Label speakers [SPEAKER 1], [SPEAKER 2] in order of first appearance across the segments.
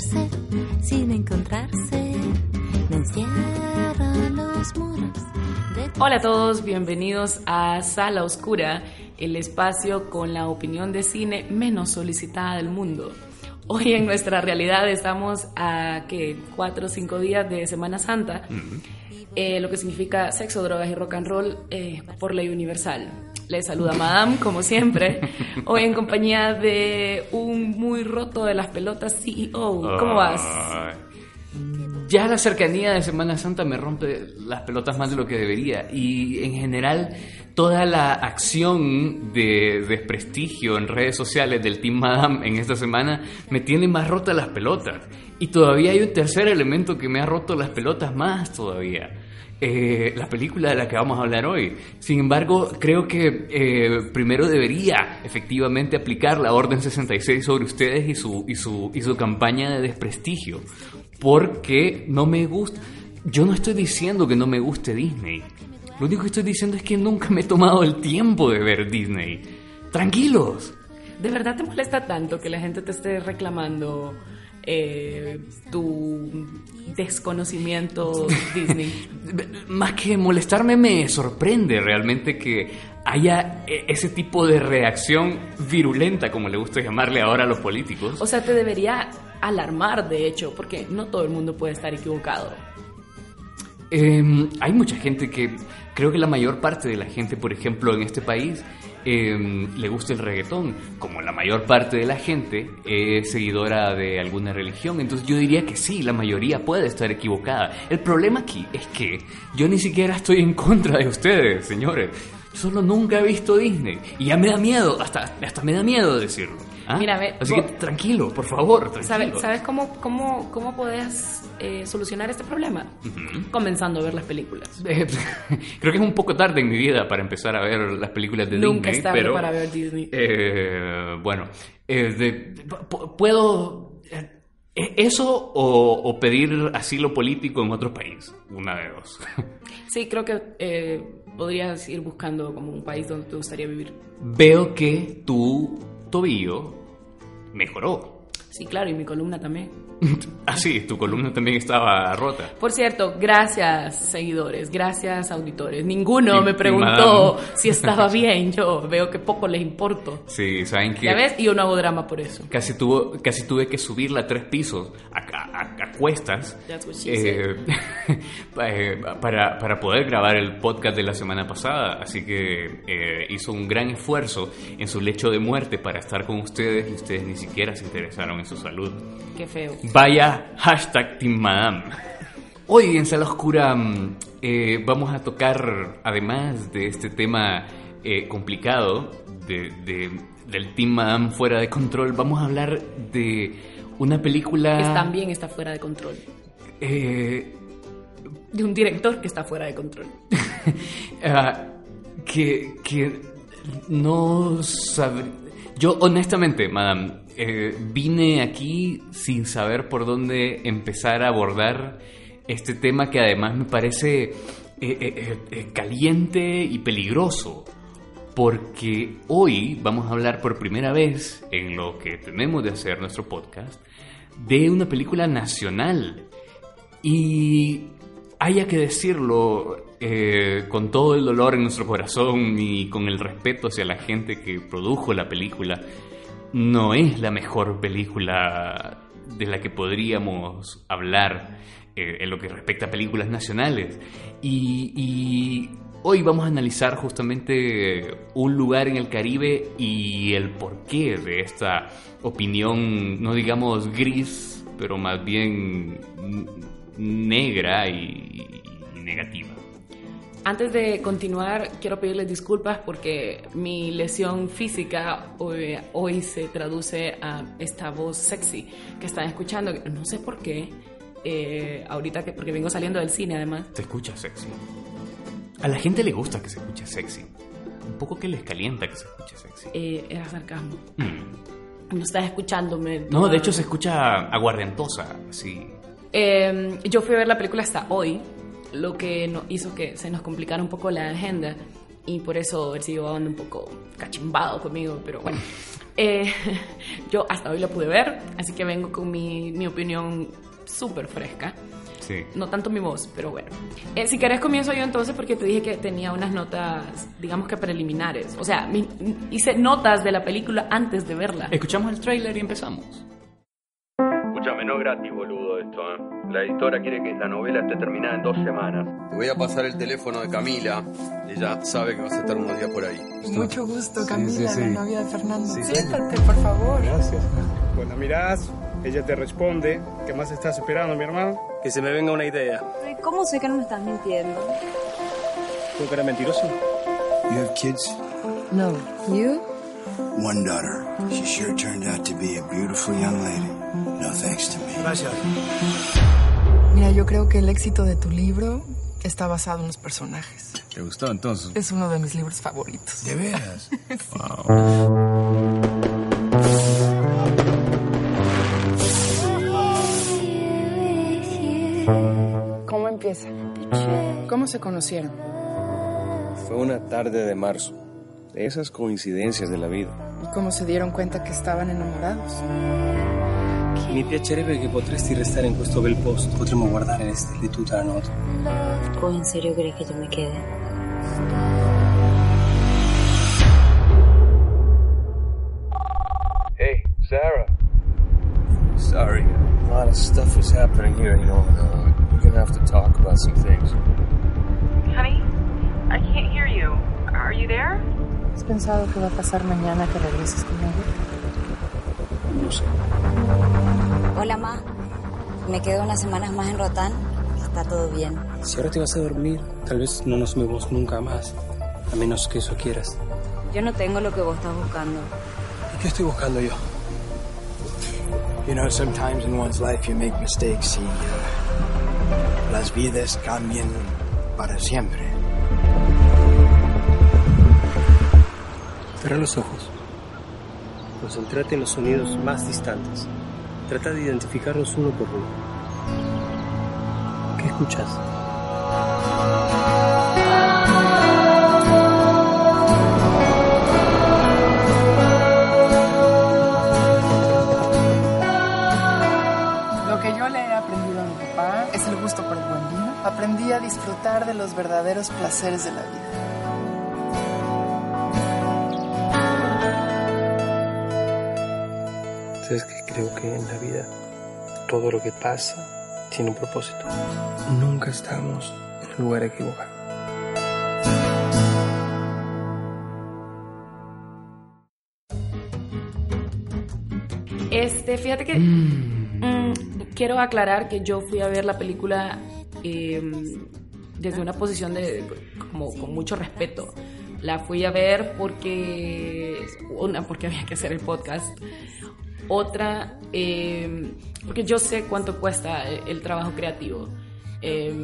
[SPEAKER 1] sin encontrarse. Me encierran los muros. de tu-
[SPEAKER 2] Hola a todos, bienvenidos a Sala Oscura, el espacio con la opinión de cine menos solicitada del mundo. Hoy en nuestra realidad estamos a que cuatro o cinco días de Semana Santa, eh, lo que significa sexo, drogas y rock and roll eh, por ley universal. Les saluda Madame, como siempre, hoy en compañía de un muy roto de las pelotas CEO. ¿Cómo vas?
[SPEAKER 3] Ya la cercanía de Semana Santa me rompe las pelotas más de lo que debería. Y en general, toda la acción de desprestigio en redes sociales del Team Madame en esta semana me tiene más rota las pelotas. Y todavía hay un tercer elemento que me ha roto las pelotas más todavía. Eh, la película de la que vamos a hablar hoy. Sin embargo, creo que eh, primero debería efectivamente aplicar la Orden 66 sobre ustedes y su, y su, y su campaña de desprestigio. Porque no me gusta. Yo no estoy diciendo que no me guste Disney. Lo único que estoy diciendo es que nunca me he tomado el tiempo de ver Disney. Tranquilos.
[SPEAKER 2] ¿De verdad te molesta tanto que la gente te esté reclamando eh, tu desconocimiento Disney?
[SPEAKER 3] Más que molestarme, me sorprende realmente que haya eh, ese tipo de reacción virulenta, como le gusta llamarle ahora a los políticos.
[SPEAKER 2] O sea, te debería alarmar, de hecho, porque no todo el mundo puede estar equivocado.
[SPEAKER 3] Eh, hay mucha gente que, creo que la mayor parte de la gente, por ejemplo, en este país, eh, le gusta el reggaetón, como la mayor parte de la gente es seguidora de alguna religión. Entonces yo diría que sí, la mayoría puede estar equivocada. El problema aquí es que yo ni siquiera estoy en contra de ustedes, señores. Solo nunca he visto Disney. Y ya me da miedo, hasta, hasta me da miedo decirlo. ¿Ah?
[SPEAKER 2] Mira, ve,
[SPEAKER 3] Así que
[SPEAKER 2] vos-
[SPEAKER 3] tranquilo, por favor. Tranquilo.
[SPEAKER 2] ¿Sabes, ¿sabes cómo, cómo, cómo podés eh, solucionar este problema? Comenzando a ver las películas.
[SPEAKER 3] Eh, Creo que es un poco tarde en mi vida para empezar a ver las películas de
[SPEAKER 2] Nunca
[SPEAKER 3] Disney,
[SPEAKER 2] es tarde
[SPEAKER 3] pero
[SPEAKER 2] para ver Disney.
[SPEAKER 3] eh, bueno, eh, de- pu- puedo eh, eso o, o pedir asilo político en otro país, una de dos.
[SPEAKER 2] Sí, creo que eh, podrías ir buscando como un país donde te gustaría vivir.
[SPEAKER 3] Veo que tu tobillo mejoró.
[SPEAKER 2] Sí, claro, y mi columna también.
[SPEAKER 3] Ah, sí, tu columna también estaba rota.
[SPEAKER 2] Por cierto, gracias seguidores, gracias auditores. Ninguno
[SPEAKER 3] Y-
[SPEAKER 2] me preguntó si estaba bien. Yo veo que poco les importo.
[SPEAKER 3] Sí, saben que
[SPEAKER 2] ¿Ya ves? Y yo no hago drama por eso.
[SPEAKER 3] Casi, tuvo, casi tuve que subirla tres pisos a, a- a- a cuestas eh, eh, para, para poder grabar el podcast de la semana pasada. Así que eh, hizo un gran esfuerzo en su lecho de muerte para estar con ustedes y ustedes ni siquiera se interesaron en su salud.
[SPEAKER 2] Qué feo.
[SPEAKER 3] Vaya hashtag Team Madame. Hoy en Sala Oscura mm, eh, vamos a tocar, además de este tema eh, complicado de, de- del Team Madame fuera de control, vamos a hablar de una película...
[SPEAKER 2] Que también está fuera de control.
[SPEAKER 3] eh,
[SPEAKER 2] De un director que está fuera de control.
[SPEAKER 3] ah, que, que no sabré... Yo honestamente, madame, eh, vine aquí sin saber por dónde empezar a abordar este tema que además me parece eh, eh, eh, caliente y peligroso. Porque hoy vamos a hablar por primera vez en lo que tenemos de hacer nuestro podcast de una película nacional. Y haya que decirlo eh, con todo el dolor en nuestro corazón y con el respeto hacia la gente que produjo la película, no es la mejor película de la que podríamos hablar eh, en lo que respecta a películas nacionales. Y, y hoy vamos a analizar justamente un lugar en el Caribe y el porqué de esta opinión, no digamos gris, pero más bien negra y, y negativa.
[SPEAKER 2] Antes de continuar, quiero pedirles disculpas porque mi lesión física hoy, hoy se traduce a esta voz sexy que están escuchando. No sé por qué. eh, ahorita que porque vengo saliendo del cine además.
[SPEAKER 3] Se escucha sexy. A la gente le gusta que se escuche sexy. Un poco que les calienta que se escuche sexy.
[SPEAKER 2] Eh, era sarcasmo.
[SPEAKER 3] Mm.
[SPEAKER 2] No estás escuchándome.
[SPEAKER 3] No, de hecho se escucha aguardentosa, así.
[SPEAKER 2] Eh, yo fui a ver la película hasta hoy, lo que no, hizo que se nos complicara un poco la agenda y por eso él siguió anda un poco cachimbado conmigo, pero bueno. Eh, yo hasta hoy la pude ver, así que vengo con mi, mi opinión súper fresca.
[SPEAKER 3] Sí.
[SPEAKER 2] No tanto mi voz, pero bueno. Eh, si querés comienzo yo entonces porque te dije que tenía unas notas, digamos que preliminares. O sea, mi- hice notas de la película antes de verla.
[SPEAKER 3] Escuchamos el tráiler y empezamos.
[SPEAKER 4] Escúchame, no es gratis, boludo, esto, ¿eh? La editora quiere que la novela esté terminada en dos semanas. Te voy a pasar el teléfono de Camila. Ella sabe que vas a estar unos días por ahí.
[SPEAKER 5] Mucho gusto,
[SPEAKER 6] Sí,
[SPEAKER 5] Camila,
[SPEAKER 6] sí, sí.
[SPEAKER 5] la novia de Fernando.
[SPEAKER 6] Sí,
[SPEAKER 5] Siéntate, por favor.
[SPEAKER 6] Gracias.
[SPEAKER 7] Cuando mirás, ella te responde. ¿Qué más estás esperando, mi hermano?
[SPEAKER 8] Que se me venga una idea.
[SPEAKER 9] ¿Cómo sé que no me estás mintiendo?
[SPEAKER 8] ¿Tú que eres mentiroso?
[SPEAKER 10] You have kids?
[SPEAKER 5] No. ¿You?
[SPEAKER 10] One daughter. She sure turned out to be a beautiful young lady. No thanks to me.
[SPEAKER 6] Gracias.
[SPEAKER 5] Mira, yo creo que el éxito de tu libro está basado en los personajes.
[SPEAKER 6] ¿Te gustó entonces?
[SPEAKER 5] Es uno de mis libros favoritos.
[SPEAKER 6] ¿De veras?
[SPEAKER 5] ¿Cómo ¿Cómo se conocieron?
[SPEAKER 8] Fue una tarde de marzo. De esas coincidencias de la vida.
[SPEAKER 5] ¿Y cómo se dieron cuenta que estaban enamorados?
[SPEAKER 8] Mi piacerebbe che potresti restare in questo bel posto. Potremmo guardare le stelle tutta la notte.
[SPEAKER 9] ¿O en serio crees que yo me quede?
[SPEAKER 4] Hey, Sarah.
[SPEAKER 8] Sorry. A lot of stuff is happening here, you know. and, uh, we're gonna have to talk about some things.
[SPEAKER 11] Are you there?
[SPEAKER 5] ¿Has pensado qué va a pasar mañana que regreses conmigo?
[SPEAKER 8] No sé.
[SPEAKER 9] Hola, Ma. Me quedo unas semanas más en Rotán. Está todo bien.
[SPEAKER 8] Si ahora te vas a dormir, tal vez no nos vemos nunca más. A menos que eso quieras.
[SPEAKER 9] Yo no tengo lo que vos estás buscando.
[SPEAKER 8] ¿Y qué estoy buscando yo?
[SPEAKER 6] You know, sometimes in one's life you make mistakes y uh, las vidas cambian para siempre.
[SPEAKER 8] Cierra los ojos. Concéntrate en los sonidos más distantes. Trata de identificarlos uno por uno. ¿Qué escuchas?
[SPEAKER 5] Lo que yo le he aprendido a mi papá es el gusto por el buen vino. Aprendí a disfrutar de los verdaderos placeres de la vida.
[SPEAKER 8] Creo que en la vida todo lo que pasa tiene un propósito? Nunca estamos en el lugar equivocado.
[SPEAKER 2] Este, fíjate que mm, quiero aclarar que yo fui a ver la película eh, desde una posición de como con mucho respeto. La fui a ver porque una porque había que hacer el podcast, otra eh, porque yo sé cuánto cuesta el, trabajo creativo Eh,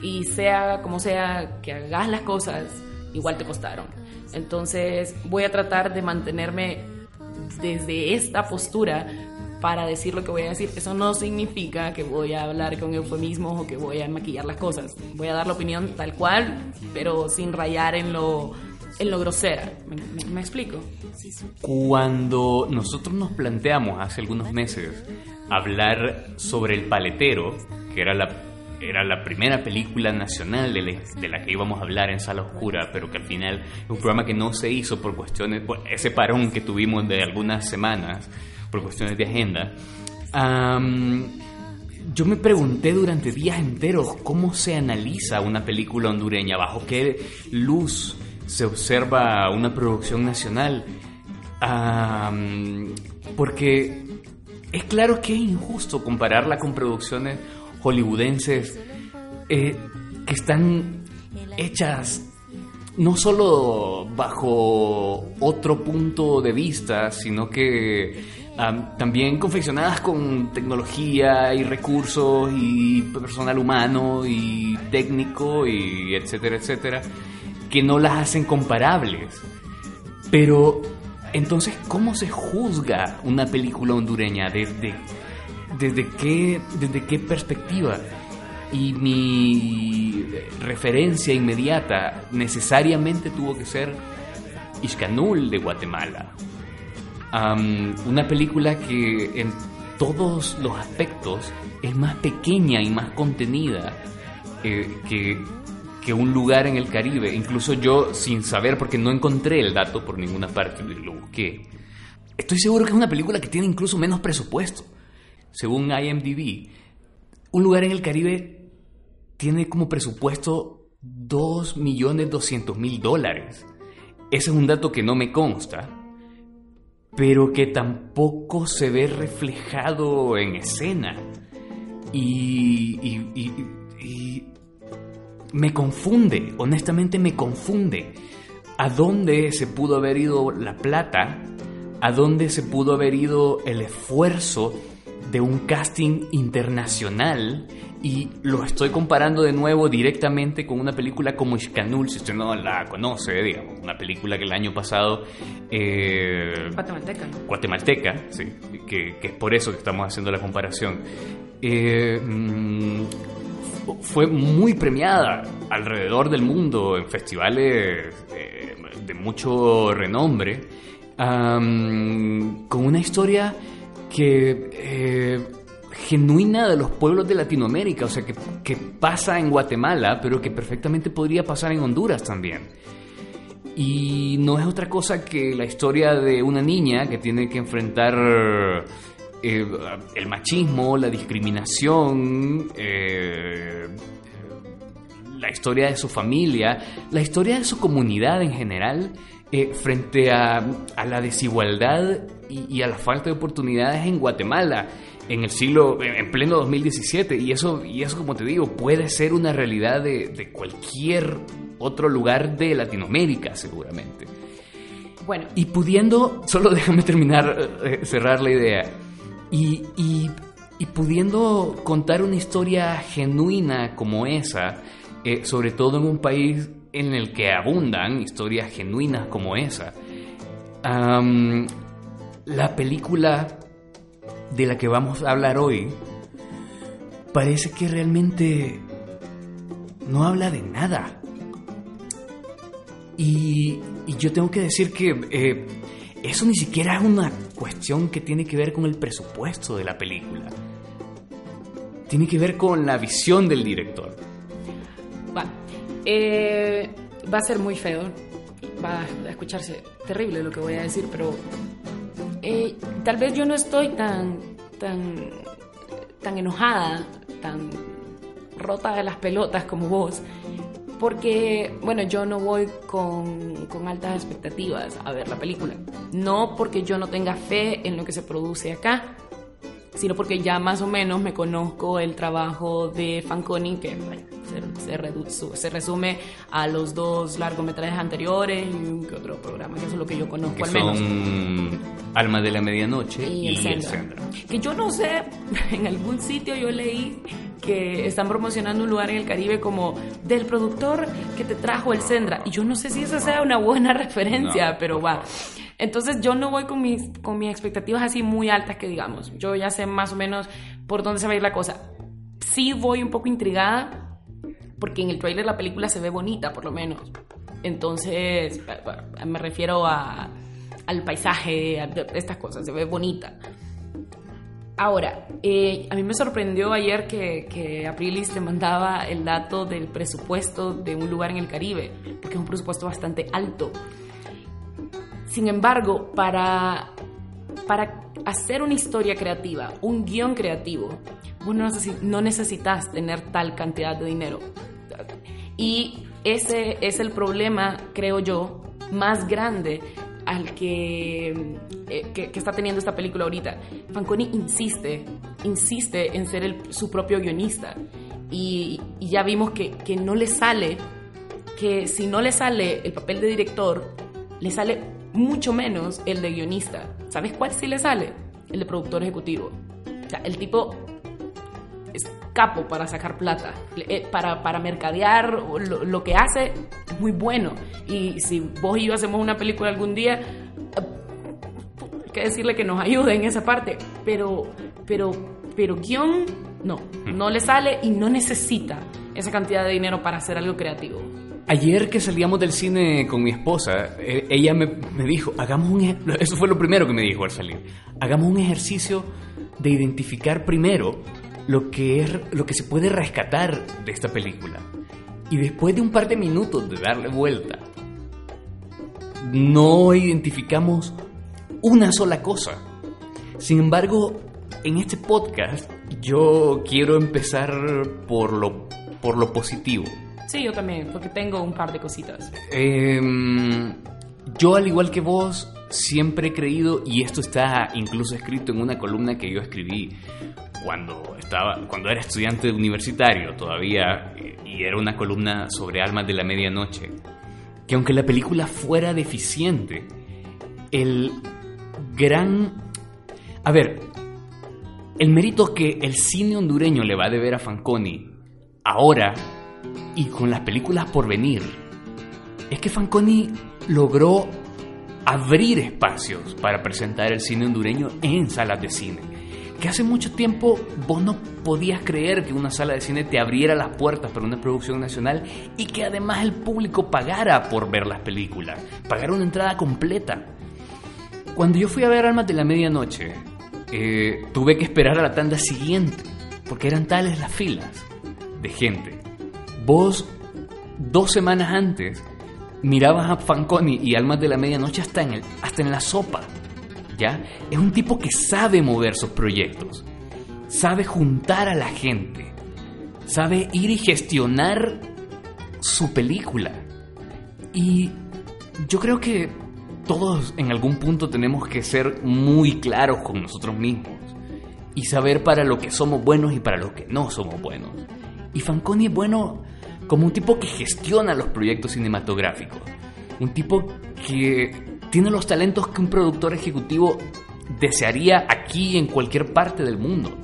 [SPEAKER 2] y sea como sea que hagas las cosas igual te costaron. Entonces voy a tratar de mantenerme desde esta postura para decir lo que voy a decir. Eso no significa que voy a hablar con eufemismos o que voy a maquillar las cosas. Voy a dar la opinión tal cual, pero sin rayar en lo, en lo grosera. ¿Me, me- me explico?
[SPEAKER 3] Cuando nosotros nos planteamos hace algunos meses hablar sobre El Paletero, que era la, era la primera película nacional de la, de la que íbamos a hablar en Sala Oscura, pero que al final es un programa que no se hizo por cuestiones, por ese parón que tuvimos de algunas semanas, por cuestiones de agenda. am, yo me pregunté durante días enteros cómo se analiza una película hondureña, bajo qué luz se observa una producción nacional. Porque es claro que es injusto compararla con producciones hollywoodenses eh, que están hechas no solo bajo otro punto de vista, sino que am, también confeccionadas con tecnología y recursos y personal humano y técnico y etcétera, etcétera, que no las hacen comparables. Pero entonces, ¿cómo se juzga una película hondureña? ¿Desde, desde, qué, desde qué perspectiva? Y mi referencia inmediata necesariamente tuvo que ser Iscanul de Guatemala. una película que en todos los aspectos es más pequeña y más contenida eh, que, que, un lugar en el Caribe. Incluso yo, sin saber, porque no encontré el dato por ninguna parte, lo busqué. Estoy seguro que es una película que tiene incluso menos presupuesto. Según IMDb, un lugar en el Caribe tiene como presupuesto 2.200.000 dólares. Ese es un dato que no me consta, pero que tampoco se ve reflejado en escena. Y, me confunde, honestamente me confunde. ¿A dónde se pudo haber ido la plata? ¿A dónde se pudo haber ido el esfuerzo de un casting internacional y lo estoy comparando de nuevo directamente con una película como Ishkanul, si usted no la conoce, digamos, una película que el año pasado...
[SPEAKER 2] Eh, Guatemalteca.
[SPEAKER 3] Guatemalteca, sí, que, es por eso que estamos haciendo la comparación. Eh, mm, fue muy premiada alrededor del mundo en festivales eh, de mucho renombre, con una historia que eh, genuina de los pueblos de Latinoamérica, o sea, que, que, pasa en Guatemala, pero que perfectamente podría pasar en Honduras también. Y no es otra cosa que la historia de una niña que tiene que enfrentar eh, el machismo, la discriminación, eh, la historia de su familia, la historia de su comunidad en general, frente a, a la desigualdad y, a la falta de oportunidades en Guatemala en el siglo, en pleno 2017. Y eso, y eso como te digo, puede ser una realidad de, cualquier otro lugar de Latinoamérica, seguramente.
[SPEAKER 2] Bueno.
[SPEAKER 3] Y pudiendo, solo déjame terminar, eh, cerrar la idea. Y, y, pudiendo contar una historia genuina como esa, eh, sobre todo en un país en el que abundan historias genuinas como esa, la película de la que vamos a hablar hoy parece que realmente no habla de nada. Y, yo tengo que decir que eh, eso ni siquiera es una cuestión que tiene que ver con el presupuesto de la película. Tiene que ver con la visión del director.
[SPEAKER 2] Va, eh, a ser muy feo. Va a escucharse terrible lo que voy a decir, pero eh, tal vez yo no estoy tan, tan, tan enojada, tan rota de las pelotas como vos, porque, bueno, yo no voy con, con, altas expectativas a ver la película. No porque yo no tenga fe en lo que se produce acá, sino porque ya más o menos me conozco el trabajo de Fanconi, que se, se, resume a los dos largometrajes anteriores y un que otro programa, que eso es lo que yo conozco
[SPEAKER 3] que
[SPEAKER 2] al menos.
[SPEAKER 3] Son Alma de la Medianoche y, el,
[SPEAKER 2] Que yo no sé, en algún sitio yo leí que están promocionando un lugar en el Caribe como del productor que te trajo el Sendra. Y yo no sé si esa sea una buena referencia, pero va. Entonces yo no voy con mis, con mis expectativas así muy altas que digamos. Yo ya sé más o menos por dónde se va a ir la cosa. Sí voy un poco intrigada porque en el trailer la película se ve bonita por lo menos. Entonces me refiero a, al paisaje, a estas cosas, se ve bonita. Ahora, eh, a mí me sorprendió ayer que, que, Aprilis te mandaba el dato del presupuesto de un lugar en el Caribe, porque es un presupuesto bastante alto. Sin embargo, para, para hacer una historia creativa, un guion creativo, vos no necesitas tener tal cantidad de dinero. Y ese es el problema, creo yo, más grande al que, eh, que, está teniendo esta película ahorita. Fanconi insiste, insiste en ser su propio guionista. Y, y, ya vimos que, que no le sale, que si no le sale el papel de director, le sale mucho menos el de guionista. ¿Sabes cuál sí le sale? El de productor ejecutivo. O sea, el tipo es capo para sacar plata, eh, para, para mercadear lo, lo, que hace es muy bueno. Y si vos y yo hacemos una película algún día, hay que decirle que nos ayude en esa parte. Pero, pero, pero guion, no, no le sale y no necesita esa cantidad de dinero para hacer algo creativo.
[SPEAKER 3] Ayer que salíamos del cine con mi esposa, eh, ella me, me, dijo, hagamos un... E-", eso fue lo primero que me dijo al salir. Hagamos un ejercicio de identificar primero lo que, es, lo que se puede rescatar de esta película. Y después de un par de minutos de darle vuelta, no identificamos una sola cosa. Sin embargo, en este podcast yo quiero empezar por lo, por lo positivo.
[SPEAKER 2] Sí, yo también, porque tengo un par de cositas.
[SPEAKER 3] Em, yo, al igual que vos, siempre he creído, y esto está incluso escrito en una columna que yo escribí cuando, estaba, cuando era estudiante universitario todavía, y era una columna sobre Almas de la Medianoche, que aunque la película fuera deficiente, el gran... A ver, el mérito que el cine hondureño le va a deber a Fanconi ahora y con las películas por venir es que Fanconi logró abrir espacios para presentar el cine hondureño en salas de cine. Que hace mucho tiempo vos no podías creer que una sala de cine te abriera las puertas para una producción nacional y que además el público pagara por ver las películas, pagara una entrada completa. Cuando yo fui a ver Almas de la Medianoche, eh, tuve que esperar a la tanda siguiente, porque eran tales las filas de gente. Vos, dos semanas antes, mirabas a Fanconi y Almas de la Medianoche hasta en, el, hasta en la sopa. ¿Ya? Es un tipo que sabe mover sus proyectos, sabe juntar a la gente, sabe ir y gestionar su película. Y yo creo que todos en algún punto tenemos que ser muy claros con nosotros mismos y saber para lo que somos buenos y para lo que no somos buenos. Y Fanconi es bueno como un tipo que gestiona los proyectos cinematográficos, un tipo que tiene los talentos que un productor ejecutivo desearía aquí en cualquier parte del mundo.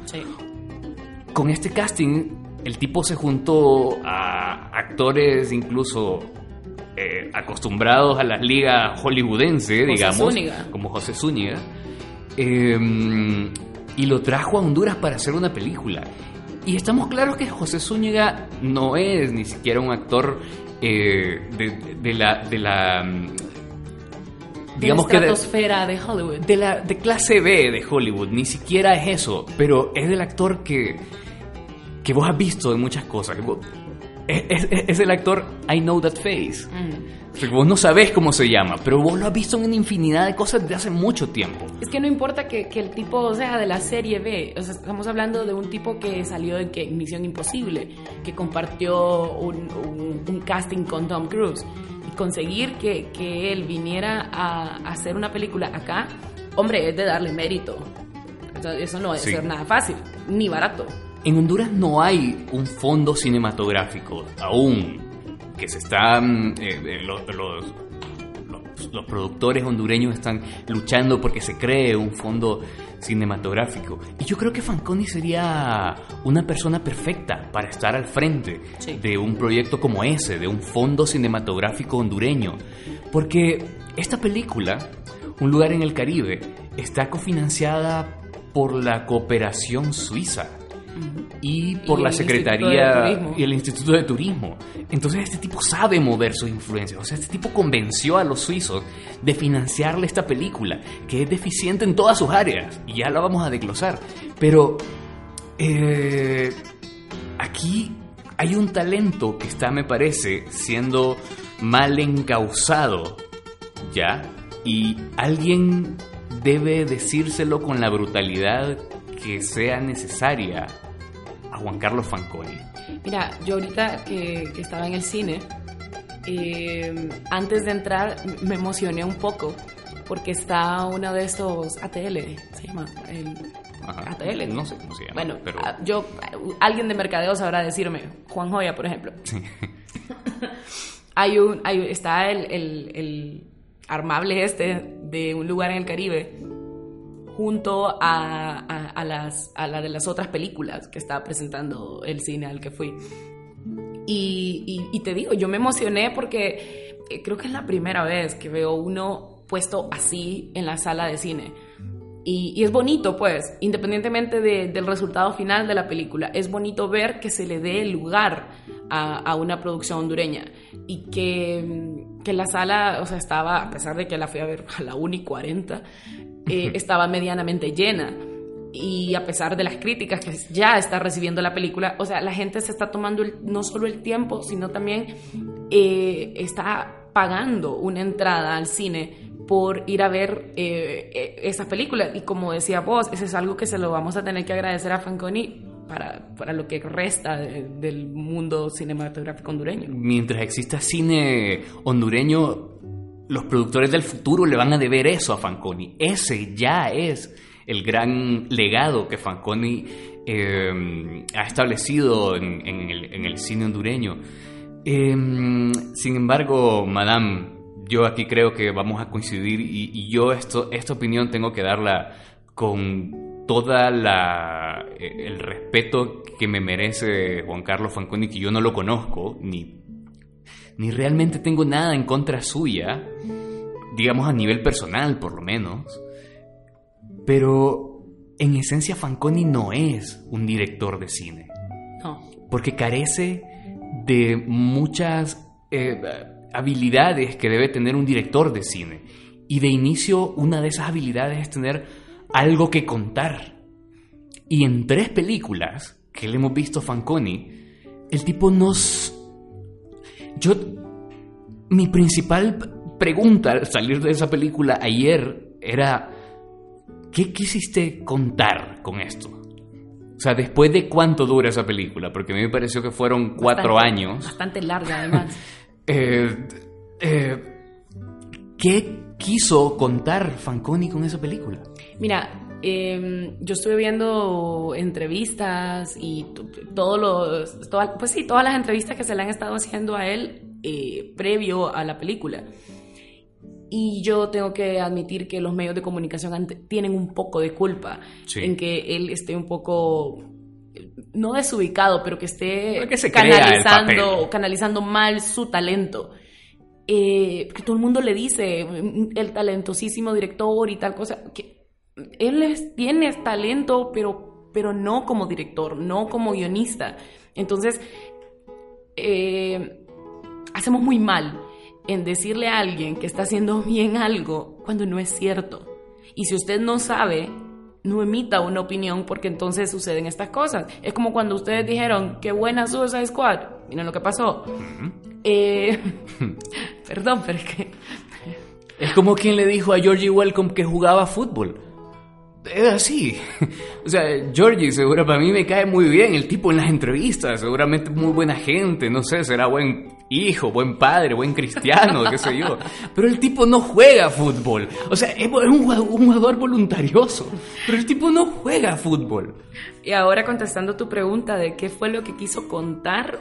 [SPEAKER 3] Con este casting, el tipo se juntó a actores incluso eh, acostumbrados a las ligas hollywoodense, digamos, como José Zúñiga, em, y lo trajo a Honduras para hacer una película. Y estamos claros que José Zúñiga no es ni siquiera un actor eh, de, la... De la mm,
[SPEAKER 2] digamos de la estratosfera de, Hollywood.
[SPEAKER 3] De, la, de clase B de Hollywood, ni siquiera es eso, pero es del actor que, que vos has visto en muchas cosas. Es, el actor I Know That Face. Mm. vos no sabés cómo se llama, pero vos lo has visto en una infinidad de cosas de hace mucho tiempo.
[SPEAKER 2] Es que no importa que, el tipo sea de la serie B. O sea, estamos hablando de un tipo que salió de que, Misión Imposible, que compartió un, casting con Tom Cruise. Y conseguir que, él viniera a, hacer una película acá, hombre, es de darle mérito. eso no debe ser nada fácil, ni barato.
[SPEAKER 3] En Honduras no hay un fondo cinematográfico aún que se están eh, eh, los, los, productores hondureños están luchando porque se cree un fondo cinematográfico. Y yo creo que Fanconi sería una persona perfecta para estar al frente de un proyecto como ese de un fondo cinematográfico hondureño. Porque esta película un lugar en el Caribe está cofinanciada por la cooperación suiza y por la Secretaría y el Instituto de Turismo. Entonces este tipo sabe mover sus influencias. O sea, este tipo convenció a los suizos de financiarle esta película, que es deficiente en todas sus áreas. Y ya la vamos a desglosar. Pero eh, aquí hay un talento que está, me parece, siendo mal encausado. ¿Ya? Y alguien debe decírselo con la brutalidad que sea necesaria a Juan Carlos Fanconi?
[SPEAKER 2] Mira, yo ahorita que, estaba en el cine, eh, antes de entrar me emocioné un poco porque está uno de estos ATL, se llama el ATL.
[SPEAKER 3] No sé cómo se llama.
[SPEAKER 2] Bueno, pero... Ah, yo, alguien de mercadeo sabrá decirme, Juan Joya, por ejemplo. Sí. hay un, hay, está el, el, el armable este de un lugar en el Caribe junto a, a, las, a la de las otras películas que estaba presentando el cine al que fui. Y, y, te digo, yo me emocioné porque eh, creo que es la primera vez que veo uno puesto así en la sala de cine. Y, es bonito, pues, independientemente del resultado final de la película, es bonito ver que se le dé lugar a, una producción hondureña y que, que, la sala, o sea, estaba, a pesar de que la fui a ver a la 1 y 40, eh, estaba medianamente llena. Y a pesar de las críticas que ya está recibiendo la película, o sea, la gente se está tomando no solo el tiempo, sino también eh, está pagando una entrada al cine por ir a ver eh, eh, esa película. Y como decía vos, eso es algo que se lo vamos a tener que agradecer a Fanconi para, para lo que resta del mundo cinematográfico hondureño.
[SPEAKER 3] Mientras exista cine hondureño, los productores del futuro le van a deber eso a Fanconi. Ese ya es el gran legado que Fanconi eh, ha establecido en, el, cine hondureño. sin embargo, Madame, yo aquí creo que vamos a coincidir y, yo esto, esta opinión tengo que darla con toda eh, el respeto que me merece Juan Carlos Fanconi, que yo no lo conozco, ni, ni realmente tengo nada en contra suya, digamos a nivel personal por lo menos, pero en esencia Fanconi no es un director de cine,
[SPEAKER 2] no.
[SPEAKER 3] porque carece de muchas... Eh, habilidades que debe tener un director de cine. Y de inicio una de esas habilidades es tener algo que contar. Y en tres películas que le hemos visto Fanconi, el tipo nos... Yo... Mi principal pregunta al salir de esa película ayer era, ¿qué quisiste contar con esto? O sea, después de cuánto dura esa película, porque a mí me pareció que fueron cuatro años.
[SPEAKER 2] Bastante larga, además.
[SPEAKER 3] Eh, eh, ¿Qué quiso contar Fanconi con esa película?
[SPEAKER 2] Mira, em, yo estuve viendo entrevistas y todos los, pues sí, todas las entrevistas que se le han estado haciendo a él eh, previo a la película. Y yo tengo que admitir que los medios de comunicación tienen un poco de culpa en que él esté un poco no desubicado, pero que esté canalizando, canalizando mal su talento. Eh, que todo el mundo le dice, mm, el talentosísimo director y tal cosa, que él tiene talento, pero, pero no como director, no como guionista. Entonces, eh, hacemos muy mal en decirle a alguien que está haciendo bien algo cuando no es cierto. Y si usted no sabe no emita una opinión porque entonces suceden estas cosas. Es como cuando ustedes dijeron, qué buena Suicide Squad. Miren lo que pasó. Eh, perdón, pero es que...
[SPEAKER 3] Es como quien le dijo a Georgie Welcome que jugaba fútbol. Es así. O sea, Georgie, seguro para mí me cae muy bien el tipo en las entrevistas. Seguramente muy buena gente, no sé, será buen hijo, buen padre, buen cristiano, qué sé yo. Pero el tipo no juega fútbol. O sea, es un jugador voluntarioso. Pero el tipo no juega fútbol.
[SPEAKER 2] Y ahora contestando tu pregunta de qué fue lo que quiso contar,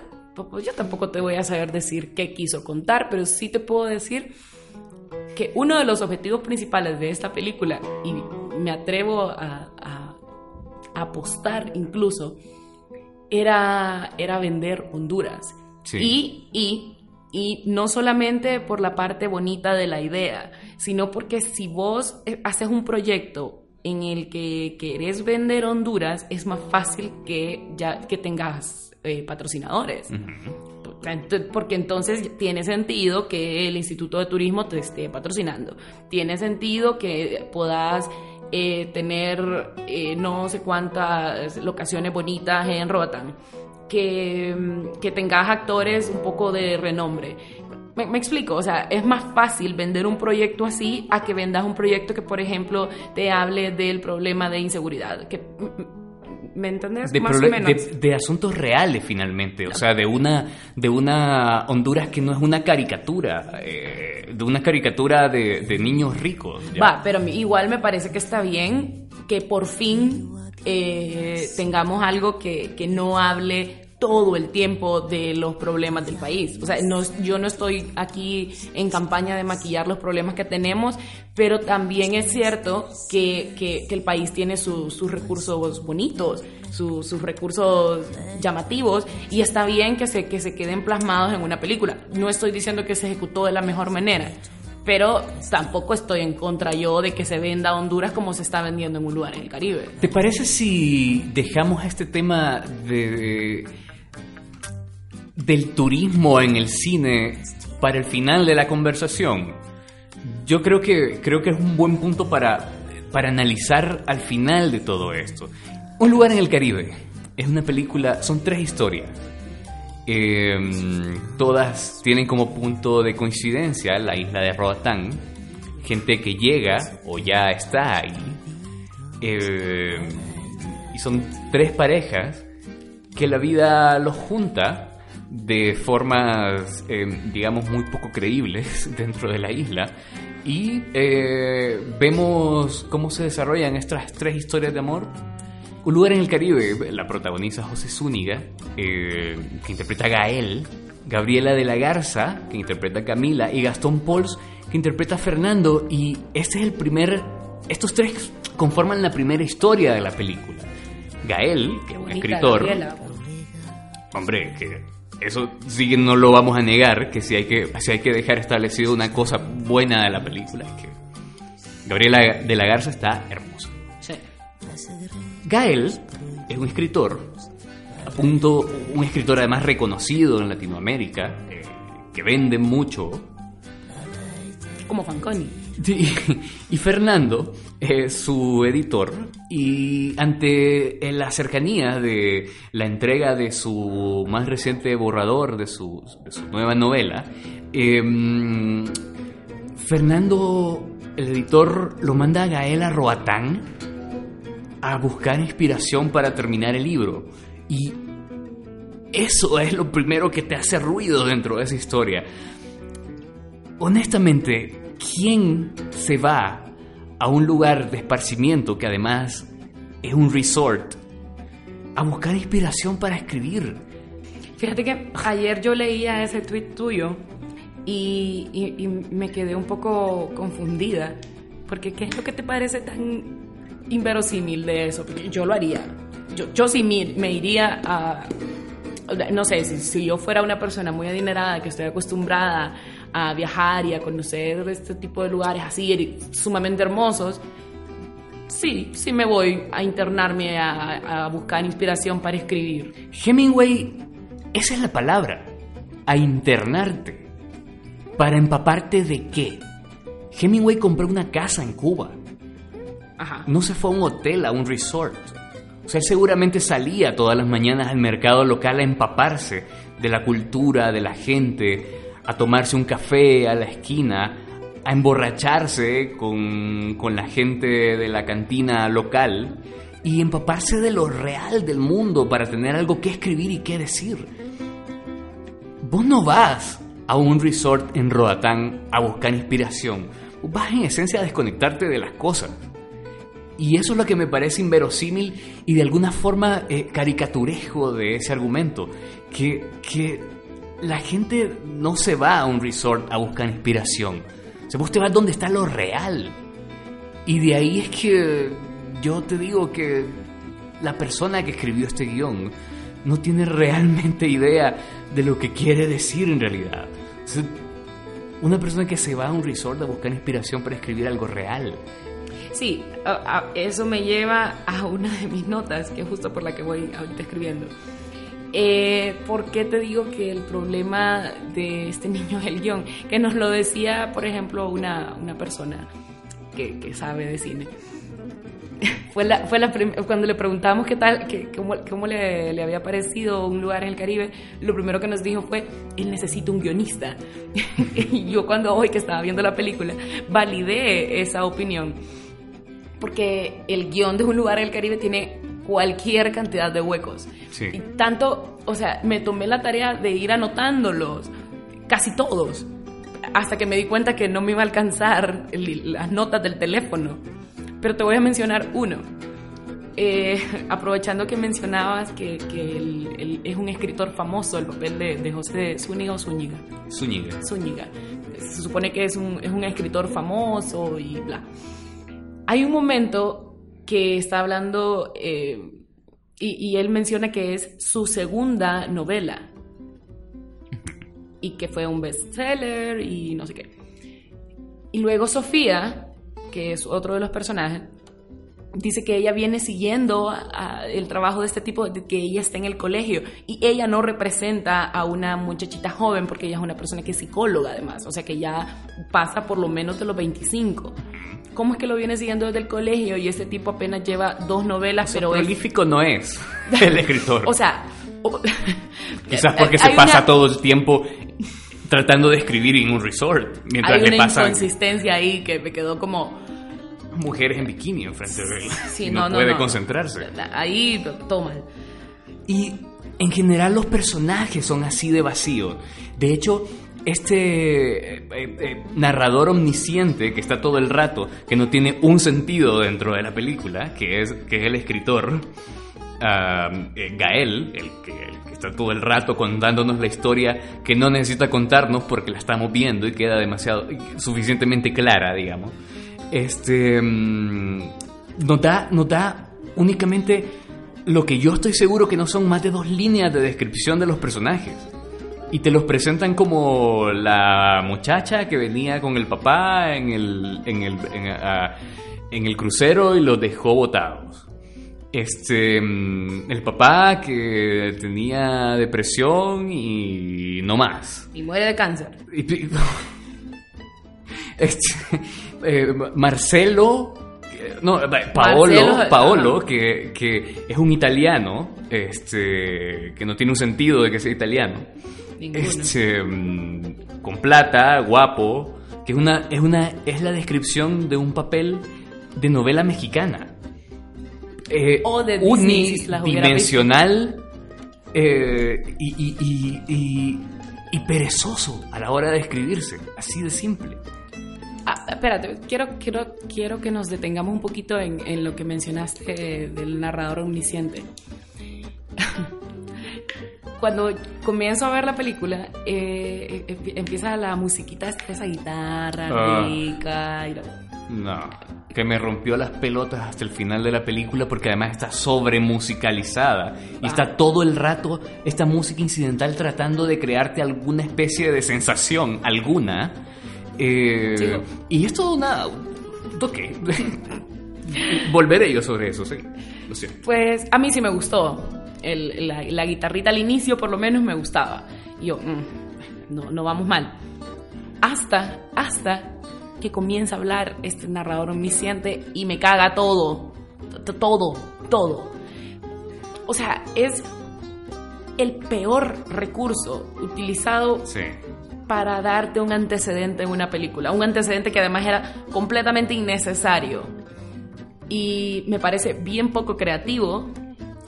[SPEAKER 2] pues yo tampoco te voy a saber decir qué quiso contar, pero sí te puedo decir que uno de los objetivos principales de esta película, y me atrevo a, apostar incluso, era, era vender Honduras. Y, y, y no solamente por la parte bonita de la idea, sino porque si vos eh, haces un proyecto en el que querés vender Honduras, es más fácil que, ya, que tengas eh, patrocinadores. Porque entonces tiene sentido que el Instituto de Turismo te esté patrocinando. Tiene sentido que puedas eh, tener eh, no sé cuántas locaciones bonitas en Rotan. Que, que tengas actores un poco de renombre. Me, me, explico, o sea, es más fácil vender un proyecto así a que vendas un proyecto que, por ejemplo, te hable del problema de inseguridad. Que ¿Me entendés?
[SPEAKER 3] De, Más o menos. De, asuntos reales finalmente, o sea, de una, de una Honduras que no es una caricatura, eh, de una caricatura de, niños ricos.
[SPEAKER 2] Va, pero igual me parece que está bien que por fin eh, tengamos algo que, que no hable todo el tiempo de los problemas del país. O sea, no, yo no estoy aquí en campaña de maquillar los problemas que tenemos, pero también es cierto que, que, el país tiene sus recursos bonitos, sus recursos llamativos, y está bien que se, que se queden plasmados en una película. No estoy diciendo que se ejecutó de la mejor manera, pero tampoco estoy en contra yo de que se venda Honduras como se está vendiendo en un lugar en el Caribe.
[SPEAKER 3] ¿Te parece si dejamos este tema de, del turismo en el cine para el final de la conversación? Yo creo que, creo que es un buen punto para, para analizar al final de todo esto. Un lugar en el Caribe es una película, son tres historias Em, todas tienen como punto de coincidencia la isla de Roatán, gente que llega o ya está ahí. Em, y son tres parejas que la vida los junta de formas, em, digamos, muy poco creíbles dentro de la isla. Y eh, vemos cómo se desarrollan estas tres historias de amor un lugar en el Caribe, la protagoniza José Zúñiga, eh, que interpreta a Gael, Gabriela de la Garza, que interpreta a Camila, y Gastón Pols, que interpreta a Fernando. Y este es el primer. Estos tres conforman la primera historia de la película. Gael, que es un escritor. Hombre, que eso sí no lo vamos a negar, que si hay que, si hay que dejar establecido una cosa buena de la película, es que Gabriela de la Garza está hermosa. Sí. Gael es un escritor, a punto, un escritor además reconocido en Latinoamérica, eh, que vende mucho.
[SPEAKER 2] Como Fanconi.
[SPEAKER 3] Y Fernando es su editor y ante la cercanía de la entrega de su más reciente borrador de su, nueva novela, em, Fernando, el editor, lo manda a Gael a Roatán a buscar inspiración para terminar el libro. Y eso es lo primero que te hace ruido dentro de esa historia. Honestamente, ¿quién se va a un lugar de esparcimiento que además es un resort a buscar inspiración para escribir?
[SPEAKER 2] Fíjate que ayer yo leía ese tweet tuyo y, me quedé un poco confundida. Porque ¿qué es lo que te parece tan inverosímil de eso, yo lo haría. Yo, yo sí me, iría a, no sé, si, si, yo fuera una persona muy adinerada, que estoy acostumbrada a viajar y a conocer este tipo de lugares así sumamente hermosos, sí, sí me voy a internarme a, a buscar inspiración para escribir.
[SPEAKER 3] Hemingway, esa es la palabra, a internarte. ¿Para empaparte de qué? Hemingway compró una casa en Cuba no se fue a un hotel, a un resort. O sea, él seguramente salía todas las mañanas al mercado local a empaparse de la cultura, de la gente, a tomarse un café a la esquina, a emborracharse con, con la gente de la cantina local y empaparse de lo real del mundo para tener algo que escribir y que decir. Vos no vas a un resort en Roatán a buscar inspiración. vas en esencia a desconectarte de las cosas. Y eso es lo que me parece inverosímil y de alguna forma eh, caricaturesco de ese argumento, que, que la gente no se va a un resort a buscar inspiración, se usted va donde está lo real. Y de ahí es que yo te digo que la persona que escribió este guion no tiene realmente idea de lo que quiere decir en realidad. una persona que se va a un resort a buscar inspiración para escribir algo real
[SPEAKER 2] Sí, eso me lleva a una de mis notas, que es justo por la que voy ahorita escribiendo. Eh, ¿Por qué te digo que el problema de este niño es el guion? Que nos lo decía, por ejemplo, una, una persona que, que, sabe de cine. fue la, fue la cuando le preguntamos qué tal, que, cómo, cómo le, le, había parecido un lugar en el Caribe, lo primero que nos dijo fue, él necesita un guionista. y yo cuando hoy que estaba viendo la película, validé esa opinión porque el guion de un lugar en el Caribe tiene cualquier cantidad de huecos. Y tanto, o sea, me tomé la tarea de ir anotándolos, casi todos, hasta que me di cuenta que no me iba a alcanzar las notas del teléfono. Pero te voy a mencionar uno. Eh, aprovechando que mencionabas que, que es un escritor famoso, el papel de, José Zúñiga o Zúñiga.
[SPEAKER 3] Zúñiga.
[SPEAKER 2] Zúñiga. Se supone que es un, es un escritor famoso y bla. Hay un momento que está hablando eh, y, él menciona que es su segunda novela y que fue un bestseller y no sé qué. Y luego Sofía, que es otro de los personajes, dice que ella viene siguiendo el trabajo de este tipo, de que ella está en el colegio y ella no representa a una muchachita joven porque ella es una persona que es psicóloga además, o sea que ya pasa por lo menos de los 25. ¿Cómo es que lo viene siguiendo desde el colegio y este tipo apenas lleva dos novelas, pero
[SPEAKER 3] prolífico no es el escritor.
[SPEAKER 2] o sea,
[SPEAKER 3] quizás porque se pasa todo el tiempo tratando de escribir en un resort mientras
[SPEAKER 2] hay
[SPEAKER 3] le
[SPEAKER 2] una inconsistencia ahí que me quedó como
[SPEAKER 3] mujeres en bikini enfrente de él. Sí, no, no, puede concentrarse.
[SPEAKER 2] Ahí toma.
[SPEAKER 3] Y en general los personajes son así de vacíos. De hecho, este eh, eh, narrador omnisciente que está todo el rato, que no tiene un sentido dentro de la película, que es, que es el escritor eh, Gael, el que, el que, está todo el rato contándonos la historia que no necesita contarnos porque la estamos viendo y queda demasiado, suficientemente clara, digamos este, mm, nos, da, nos da únicamente lo que yo estoy seguro que no son más de dos líneas de descripción de los personajes. Y te los presentan como la muchacha que venía con el papá en el, en el, en, el crucero y los dejó botados. Este, mm, el papá que tenía depresión y no más.
[SPEAKER 2] Y muere de cáncer.
[SPEAKER 3] Este, eh, Marcelo, no, Paolo, Paolo que, que, es un italiano, este, que no tiene un sentido de que sea italiano, este, mm, con plata, guapo, que es una, es una, es la descripción de un papel de novela mexicana.
[SPEAKER 2] Eh, o de
[SPEAKER 3] unidimensional eh, y, y, y, y perezoso a la hora de escribirse, así de simple.
[SPEAKER 2] Ah, espérate, quiero, quiero, quiero que nos detengamos un poquito en, en lo que mencionaste del narrador omnisciente. Cuando comienzo a ver la película, eh, eh, empieza la musiquita, esa guitarra ah. rica.
[SPEAKER 3] No, que me rompió las pelotas hasta el final de la película porque además está sobre musicalizada y está ah. todo el rato esta música incidental tratando de crearte alguna especie de sensación, alguna eh, y esto, nada, toque. Volveré yo sobre eso, sí.
[SPEAKER 2] Pues a mí sí me gustó. la, guitarrita al inicio, por lo menos, me gustaba. Y yo, mm, no, no vamos mal. Hasta, hasta que comienza a hablar este narrador omnisciente y me caga todo. Todo, todo. O sea, es el peor recurso utilizado sí para darte un antecedente en una película. Un antecedente que además era completamente innecesario. Y me parece bien poco creativo.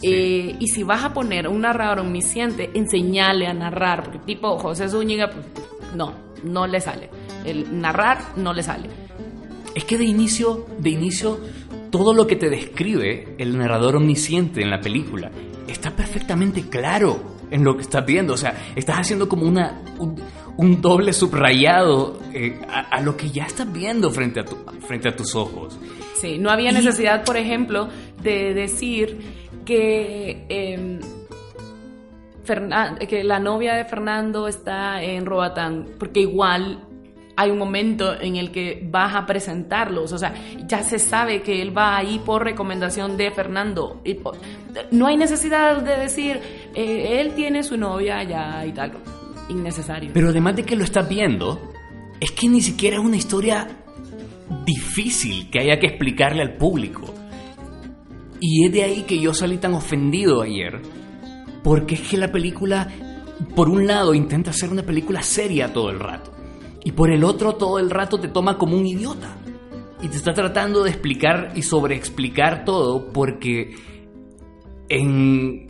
[SPEAKER 2] Eh, y si vas a poner un narrador omnisciente, enseñale a narrar. Porque tipo José Zúñiga, pues, no, no le sale. El narrar no le sale.
[SPEAKER 3] Es que de inicio, de inicio, todo lo que te describe el narrador omnisciente en la película está perfectamente claro en lo que estás viendo. O sea, estás haciendo como una, un, doble subrayado eh, a, lo que ya estás viendo frente a, tu, frente a tus ojos.
[SPEAKER 2] Sí, no había necesidad, por ejemplo, de decir que, eh, que la novia de Fernando está en Roatán, porque igual hay un momento en el que vas a presentarlos, o sea, ya se sabe que él va ahí por recomendación de Fernando. Y no hay necesidad de decir, eh, él tiene su novia allá y tal. Innecesario.
[SPEAKER 3] Pero además de que lo estás viendo, es que ni siquiera es una historia difícil que haya que explicarle al público. Y es de ahí que yo salí tan ofendido ayer, porque es que la película, por un lado, intenta ser una película seria todo el rato y por el otro todo el rato te toma como un idiota. Y te está tratando de explicar y sobreexplicar todo porque en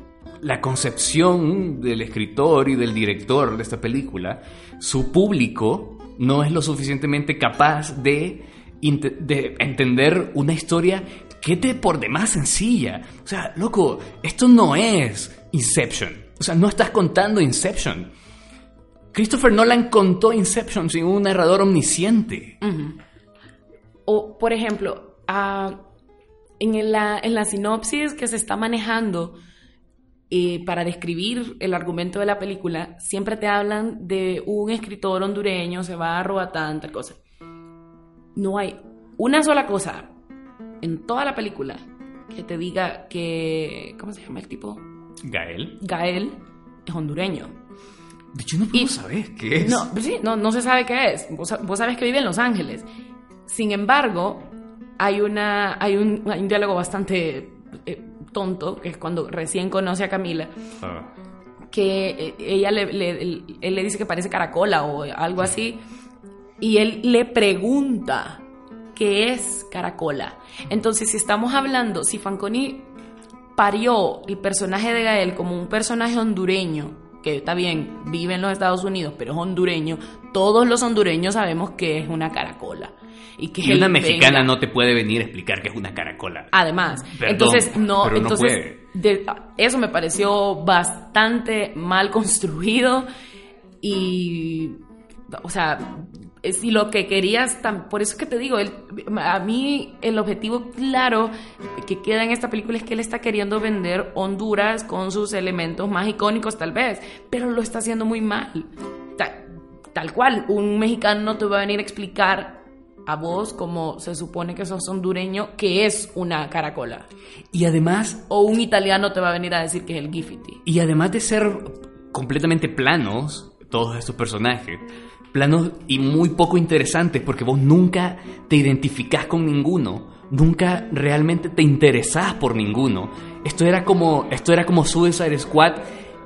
[SPEAKER 3] la concepción del escritor y del director de esta película, su público no es lo suficientemente capaz de, de entender una historia que de por demás sencilla. O sea, loco, esto no es Inception. O sea, no estás contando Inception Christopher Nolan contó Inception sin un narrador omnisciente.
[SPEAKER 2] O, por ejemplo, en, la, en, la, sinopsis que se está manejando eh, para describir el argumento de la película, siempre te hablan de un escritor hondureño, se va a Roatán, tal cosa. no hay una sola cosa en toda la película que te diga que. ¿Cómo se llama el tipo?
[SPEAKER 3] Gael.
[SPEAKER 2] Gael es hondureño.
[SPEAKER 3] De hecho, no puedo saber qué es.
[SPEAKER 2] No, sí, no, no se sabe qué es. Vos, vos sabes que vive en Los Ángeles. Sin embargo, hay, una, hay, un, hay un diálogo bastante eh, tonto, que es cuando recién conoce a Camila.
[SPEAKER 3] Ah.
[SPEAKER 2] que eh, ella le, le- él, él le dice que parece caracola o algo así, y él le pregunta qué es caracola. Entonces, si estamos hablando, si Fanconi parió el personaje de Gael como un personaje hondureño, que está bien, vive en los Estados Unidos, pero es hondureño, todos los hondureños sabemos que es una caracola. Y que
[SPEAKER 3] Y una mexicana
[SPEAKER 2] venga-
[SPEAKER 3] no te puede venir a explicar que es una caracola.
[SPEAKER 2] Además,
[SPEAKER 3] Perdón,
[SPEAKER 2] entonces no,
[SPEAKER 3] pero no
[SPEAKER 2] entonces
[SPEAKER 3] puede.
[SPEAKER 2] de- eso me pareció bastante mal construido y, o sea, si lo que querías, por eso es que te digo, a mí el objetivo claro que queda en esta película es que él está queriendo vender Honduras con sus elementos más icónicos tal vez, pero lo está haciendo muy mal. Ta- tal cual, un mexicano no te va a venir a explicar a vos, como se supone que sos hondureño, que es una caracola.
[SPEAKER 3] Y además,
[SPEAKER 2] O un italiano te va a venir a decir que es el Giffity.
[SPEAKER 3] y además de ser completamente planos, todos estos personajes, planos y muy poco interesantes, porque vos nunca te identificás con ninguno, nunca realmente te interesás por ninguno. Esto era como, esto era como Suicide Squad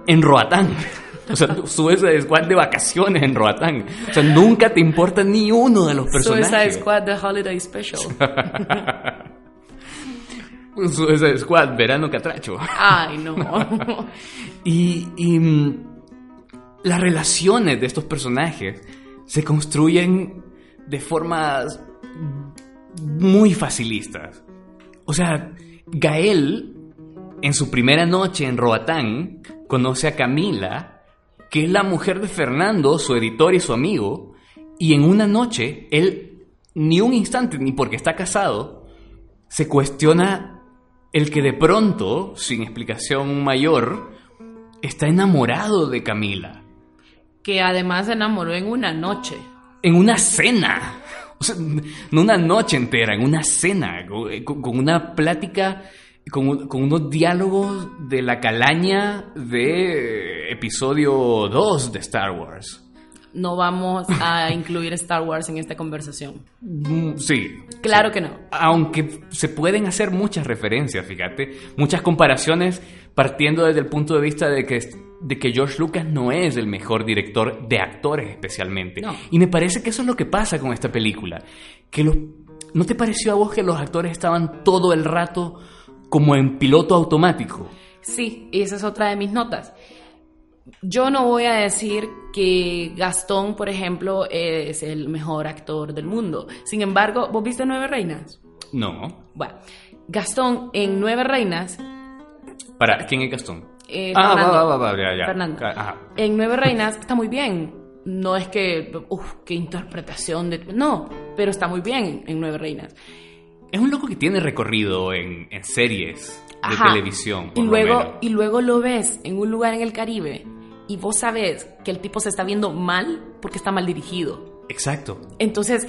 [SPEAKER 3] en Roatán. O sea, Suicide Squad de vacaciones en Roatán. O sea, nunca te importa ni uno de los personajes.
[SPEAKER 2] Suicide Squad The Holiday Special.
[SPEAKER 3] Suicide Squad, verano catracho.
[SPEAKER 2] Ay, no.
[SPEAKER 3] Y, y, mm, las relaciones de estos personajes se construyen de formas muy facilistas. O sea, Gael, en su primera noche en Roatán, conoce a Camila, que es la mujer de Fernando, su editor y su amigo, y en una noche, él, ni un instante, ni porque está casado, se cuestiona el que de pronto, sin explicación mayor, está enamorado de Camila.
[SPEAKER 2] que además se enamoró en una noche.
[SPEAKER 3] En una cena. O sea, no una noche entera, en una cena, con, con una plática, con, con unos diálogos de la calaña de episodio 2 de Star Wars.
[SPEAKER 2] No vamos a incluir Star Wars en esta conversación.
[SPEAKER 3] Mm, Sí.
[SPEAKER 2] Claro que no.
[SPEAKER 3] Aunque se pueden hacer muchas referencias, fíjate, muchas comparaciones partiendo desde el punto de vista de que, de que George Lucas no es el mejor director de actores especialmente.
[SPEAKER 2] No.
[SPEAKER 3] Y me parece que eso es lo que pasa con esta película. Que los, ¿No te pareció a vos que los actores estaban todo el rato como en piloto automático?
[SPEAKER 2] Sí, esa es otra de mis notas. Yo no voy a decir que Gastón, por ejemplo, es el mejor actor del mundo. Sin embargo, ¿vos viste Nueve Reinas?
[SPEAKER 3] No.
[SPEAKER 2] Bueno, Gastón en Nueve Reinas
[SPEAKER 3] Para, ¿quién es Gastón?
[SPEAKER 2] Eh,
[SPEAKER 3] ah,
[SPEAKER 2] Fernando.
[SPEAKER 3] va, va, va, va, ya, ya.
[SPEAKER 2] Fernando.
[SPEAKER 3] Ajá.
[SPEAKER 2] En Nueve Reinas está muy bien. No es que, uff, qué interpretación de... No, pero está muy bien en Nueve Reinas.
[SPEAKER 3] Es un loco que tiene recorrido en, en series de
[SPEAKER 2] Ajá.
[SPEAKER 3] televisión.
[SPEAKER 2] Y
[SPEAKER 3] lo
[SPEAKER 2] luego,
[SPEAKER 3] menos.
[SPEAKER 2] y luego lo ves en un lugar en el Caribe y vos sabes que el tipo se está viendo mal porque está mal dirigido.
[SPEAKER 3] Exacto.
[SPEAKER 2] Entonces,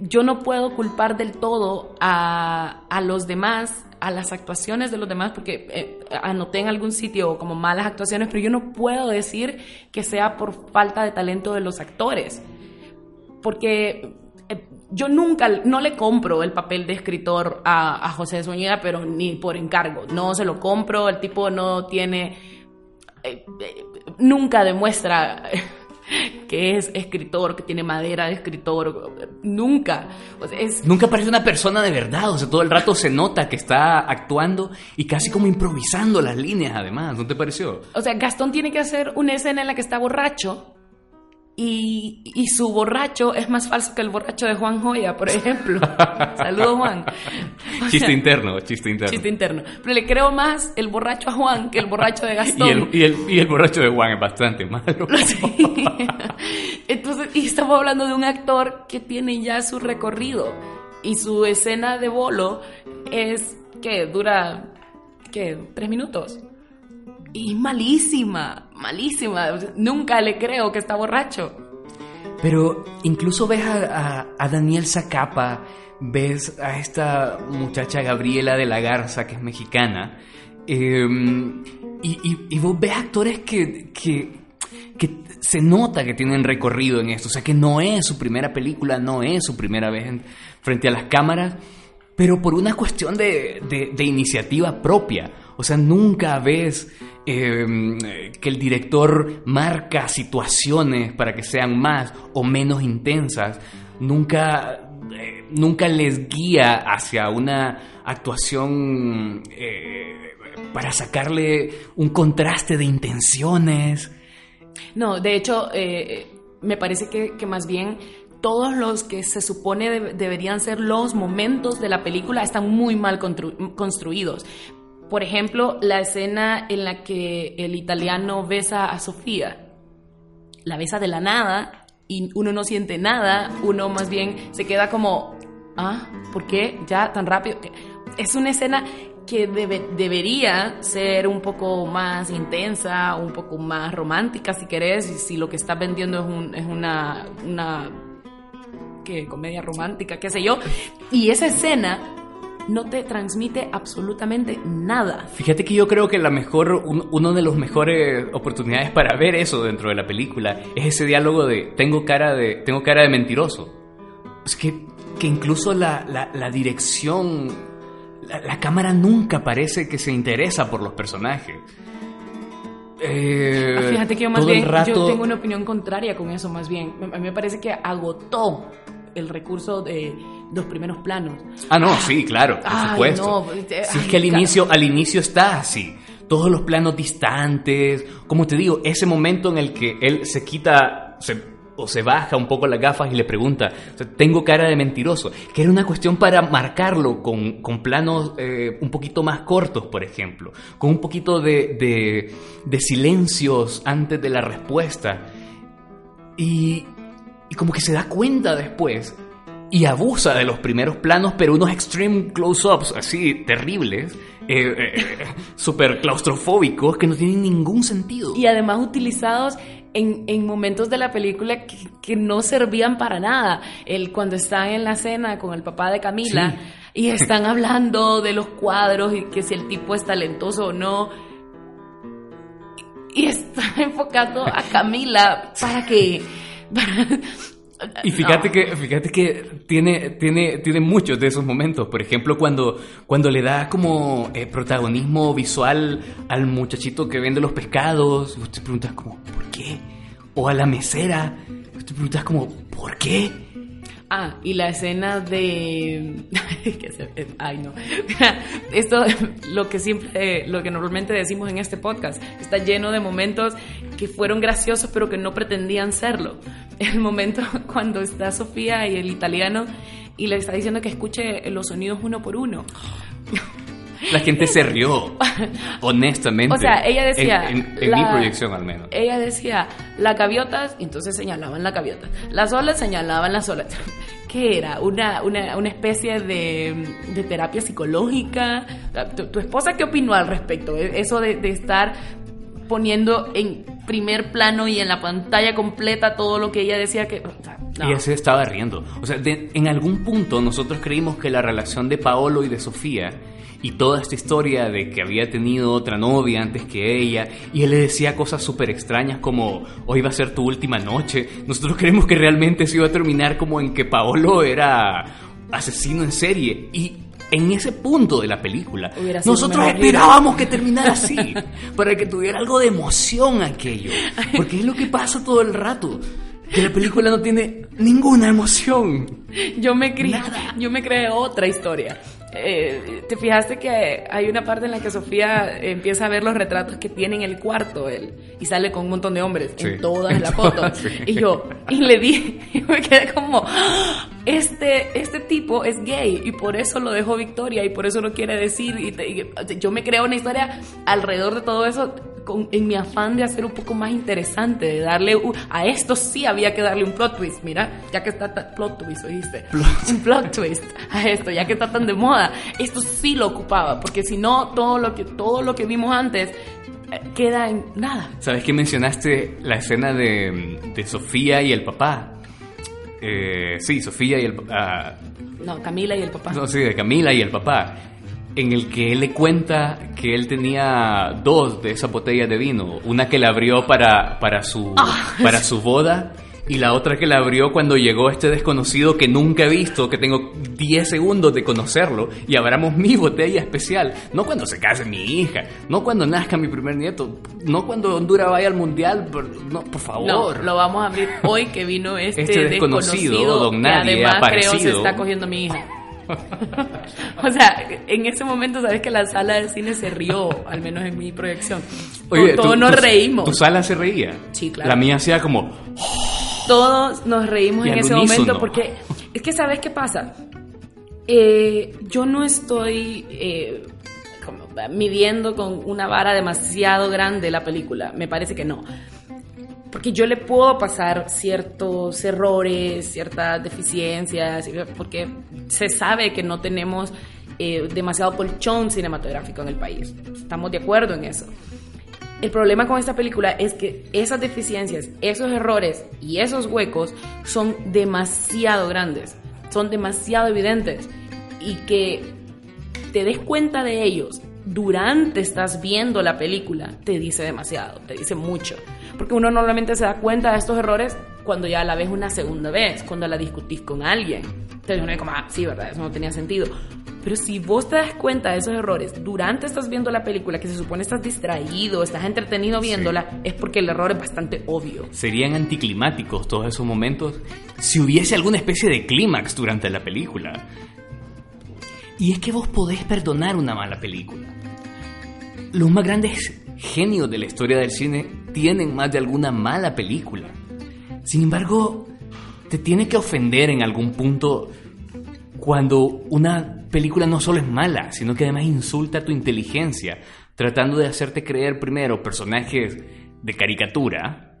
[SPEAKER 2] yo no puedo culpar del todo a, a los demás, a las actuaciones de los demás, porque eh, anoté en algún sitio como malas actuaciones, pero yo no puedo decir que sea por falta de talento de los actores. Porque yo nunca, no le compro el papel de escritor a, a José Zúñiga, pero ni por encargo. No se lo compro, el tipo no tiene eh, eh, nunca demuestra que es escritor, que tiene madera de escritor, nunca. O sea, es,
[SPEAKER 3] Nunca parece una persona de verdad, o sea, todo el rato se nota que está actuando y casi como improvisando las líneas además, ¿no te pareció?
[SPEAKER 2] o sea, Gastón tiene que hacer una escena en la que está borracho y, y su borracho es más falso que el borracho de Juan Joya, por ejemplo. Saludos, Juan. O
[SPEAKER 3] Chiste
[SPEAKER 2] sea,
[SPEAKER 3] interno, chiste interno.
[SPEAKER 2] Chiste interno. Pero le creo más el borracho a Juan que el borracho de Gastón.
[SPEAKER 3] y, el, y, el, y el borracho de Juan es bastante malo.
[SPEAKER 2] Entonces, y estamos hablando de un actor que tiene ya su recorrido y su escena de bolo es que dura, ¿qué? Tres minutos. Y malísima, malísima. Nunca le creo que está borracho.
[SPEAKER 3] Pero incluso ves a, a, Daniel Zacapa, ves a esta muchacha Gabriela de la Garza, que es mexicana, em, y, y, vos ves actores que, que, que, se nota que tienen recorrido en esto, o sea, que no es su primera película, no es su primera vez frente a las cámaras, pero por una cuestión de, de, iniciativa propia. O sea, nunca ves em, que el director marca situaciones para que sean más o menos intensas. Nunca, eh, nunca les guía hacia una actuación eh, para sacarle un contraste de intenciones.
[SPEAKER 2] No, de hecho, eh, me parece que más bien todos los que se supone deberían ser los momentos de la película están muy mal construidos. Por ejemplo, la escena en la que el italiano besa a Sofía. La besa de la nada y uno no siente nada, uno más bien se queda como, ah, ¿por qué? Ya tan rápido. Es una escena que debería ser un poco más intensa, un poco más romántica, si querés, si lo que estás vendiendo es, es una, una que comedia romántica, qué sé yo. Y esa escena no te transmite absolutamente nada.
[SPEAKER 3] Fíjate que yo creo que la mejor, uno de los mejores oportunidades para ver eso dentro de la película es ese diálogo de tengo cara de, tengo cara de mentiroso. Es que, que incluso la, la, dirección, la, cámara nunca parece que se interesa por los personajes.
[SPEAKER 2] Eh, Fíjate que yo más bien, yo tengo una opinión contraria con eso más bien. A mí me parece que agotó el recurso de los primeros planos.
[SPEAKER 3] Ah, no, sí, claro, por supuesto. Eh, si es que al inicio, al inicio está así. Todos los planos distantes, como te digo, ese momento en el que él se quita o se baja un poco las gafas y le pregunta, tengo cara de mentiroso, que era una cuestión para marcarlo con, con planos eh, un poquito más cortos, por ejemplo, con un poquito de, de, de silencios antes de la respuesta. Y, y como que se da cuenta después y abusa de los primeros planos, pero unos extreme close-ups así terribles, eh, eh, súper claustrofóbicos, que no tienen ningún sentido.
[SPEAKER 2] Y además utilizados en, en momentos de la película que, que, no servían para nada. El, cuando están en la cena con el papá de Camila y están hablando de los cuadros y que si el tipo es talentoso o no. Y está enfocando a Camila para que
[SPEAKER 3] y fíjate que, fíjate que tiene, tiene, tiene muchos de esos momentos. Por ejemplo, cuando, cuando le da como eh, protagonismo visual al muchachito que vende los pescados, vos te preguntas como, ¿por qué? O a la mesera, vos te preguntas como, ¿por qué?
[SPEAKER 2] Ah, y la escena de... Ay, no. Esto, lo que siempre, lo que normalmente decimos en este podcast, está lleno de momentos que fueron graciosos pero que no pretendían serlo. El momento cuando está Sofía y el italiano y le está diciendo que escuche los sonidos uno por uno.
[SPEAKER 3] La gente se rió, honestamente.
[SPEAKER 2] O sea, ella decía...
[SPEAKER 3] En, mi proyección al menos.
[SPEAKER 2] Ella decía, las gaviotas, entonces señalaban las gaviotas. Las olas señalaban las olas. ¿Qué era? ¿Una, una, una especie de, de, terapia psicológica? ¿Tu, esposa qué opinó al respecto? E, eso de, de estar poniendo en primer plano y en la pantalla completa todo lo que ella decía que...
[SPEAKER 3] Y ella se estaba riendo. O sea, en algún punto nosotros creímos que la relación de Paolo y de Sofía y toda esta historia de que había tenido otra novia antes que ella y él le decía cosas súper extrañas como hoy va a ser tu última noche. Nosotros creemos que realmente se iba a terminar como en que Paolo era asesino en serie y en ese punto de la película nosotros esperábamos que terminara así para que tuviera algo de emoción aquello porque es lo que pasa todo el rato que la película no tiene ninguna emoción.
[SPEAKER 2] Yo me creé, yo me creé otra historia. Eh, ¿Te fijaste que hay una parte en la que Sofía empieza a ver los retratos que tiene en el cuarto él y sale con un montón de hombres en todas las fotos? Y yo, y le di, y me quedé como, este, este tipo es gay y por eso lo dejó Victoria y por eso no quiere decir. Y, yo me creo una historia alrededor de todo eso en mi afán de hacer un poco más interesante, de darle a esto sí había que darle un plot twist, mira, ya que está plot twist, oíste, un plot twist a esto, ya que está tan de moda, esto sí lo ocupaba, porque si no todo lo que todo lo que vimos antes eh, queda en nada.
[SPEAKER 3] ¿Sabes que mencionaste la escena de, de Sofía y el papá? eh, sí, Sofía y el... ah,
[SPEAKER 2] No, Camila y el papá.
[SPEAKER 3] no, sí, de Camila y el papá, en el que él le cuenta que él tenía dos de esas botellas de vino, una que la abrió para, para, su,
[SPEAKER 2] Ah.
[SPEAKER 3] para su boda y la otra que la abrió cuando llegó este desconocido que nunca he visto, que tengo 10 segundos de conocerlo y abramos mi botella especial, no cuando se case mi hija, no cuando nazca mi primer nieto, no cuando Honduras vaya al mundial, no, por favor.
[SPEAKER 2] No, lo vamos a abrir hoy que vino este,
[SPEAKER 3] Este desconocido,
[SPEAKER 2] desconocido,
[SPEAKER 3] don
[SPEAKER 2] que
[SPEAKER 3] nadie,
[SPEAKER 2] además creo se
[SPEAKER 3] aparecido.
[SPEAKER 2] está cogiendo a mi hija. o sea, en ese momento sabes que la sala del cine se rió, al menos en mi proyección.
[SPEAKER 3] Oye,
[SPEAKER 2] todos nos reímos.
[SPEAKER 3] Tu sala se reía.
[SPEAKER 2] Sí, claro.
[SPEAKER 3] La mía hacía como...
[SPEAKER 2] Todos nos reímos
[SPEAKER 3] Y
[SPEAKER 2] en ese
[SPEAKER 3] unísono.
[SPEAKER 2] momento porque es que sabes qué pasa. Eh, yo no estoy eh, como midiendo con una vara demasiado grande la película. Me parece que no. Porque yo le puedo pasar ciertos errores, ciertas deficiencias, porque se sabe que no tenemos eh, demasiado colchón cinematográfico en el país. Estamos de acuerdo en eso. El problema con esta película es que esas deficiencias, esos errores y esos huecos son demasiado grandes, son demasiado evidentes y que te des cuenta de ellos durante estás viendo la película te dice demasiado, te dice mucho. Porque uno normalmente se da cuenta de estos errores cuando ya la ves una segunda vez, cuando la discutís con alguien. Entonces uno es como, ah, sí, verdad, eso no tenía sentido. Pero si vos te das cuenta de esos errores durante estás viendo la película, que se supone estás distraído, estás entretenido viéndola, es porque el error es bastante obvio.
[SPEAKER 3] Serían anticlimáticos todos esos momentos si hubiese alguna especie de clímax durante la película. Y es que vos podés perdonar una mala película. Los más grandes genios de la historia del cine tienen más de alguna mala película. Sin embargo, te tiene que ofender en algún punto cuando una película no solo es mala, sino que además insulta tu inteligencia, tratando de hacerte creer primero personajes de caricatura,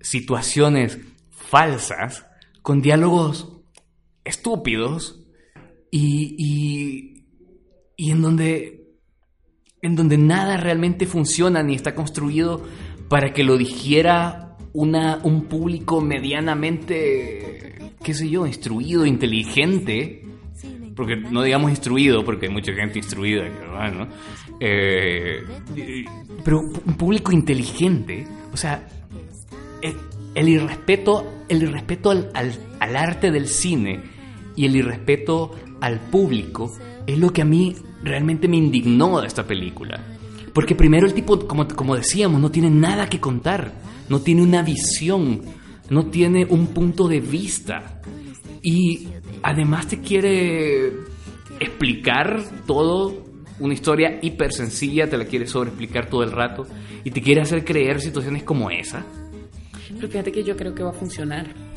[SPEAKER 3] situaciones falsas, con diálogos estúpidos y, y, y en donde en donde nada realmente funciona ni está construido para que lo dijera una, un público medianamente, qué sé yo, instruido, inteligente, porque no digamos instruido, porque hay mucha gente instruida, bueno, eh, pero un público inteligente, o sea, el, el irrespeto, el irrespeto al, al, al arte del cine y el irrespeto al público es lo que a mí realmente me indignó de esta película. Porque primero el tipo, como, como decíamos, no tiene nada que contar, no tiene una visión, no tiene un punto de vista. Y además te quiere explicar todo, una historia hiper sencilla, te la quiere sobreexplicar todo el rato y te quiere hacer creer situaciones como esa.
[SPEAKER 2] Pero fíjate que yo creo que va a funcionar.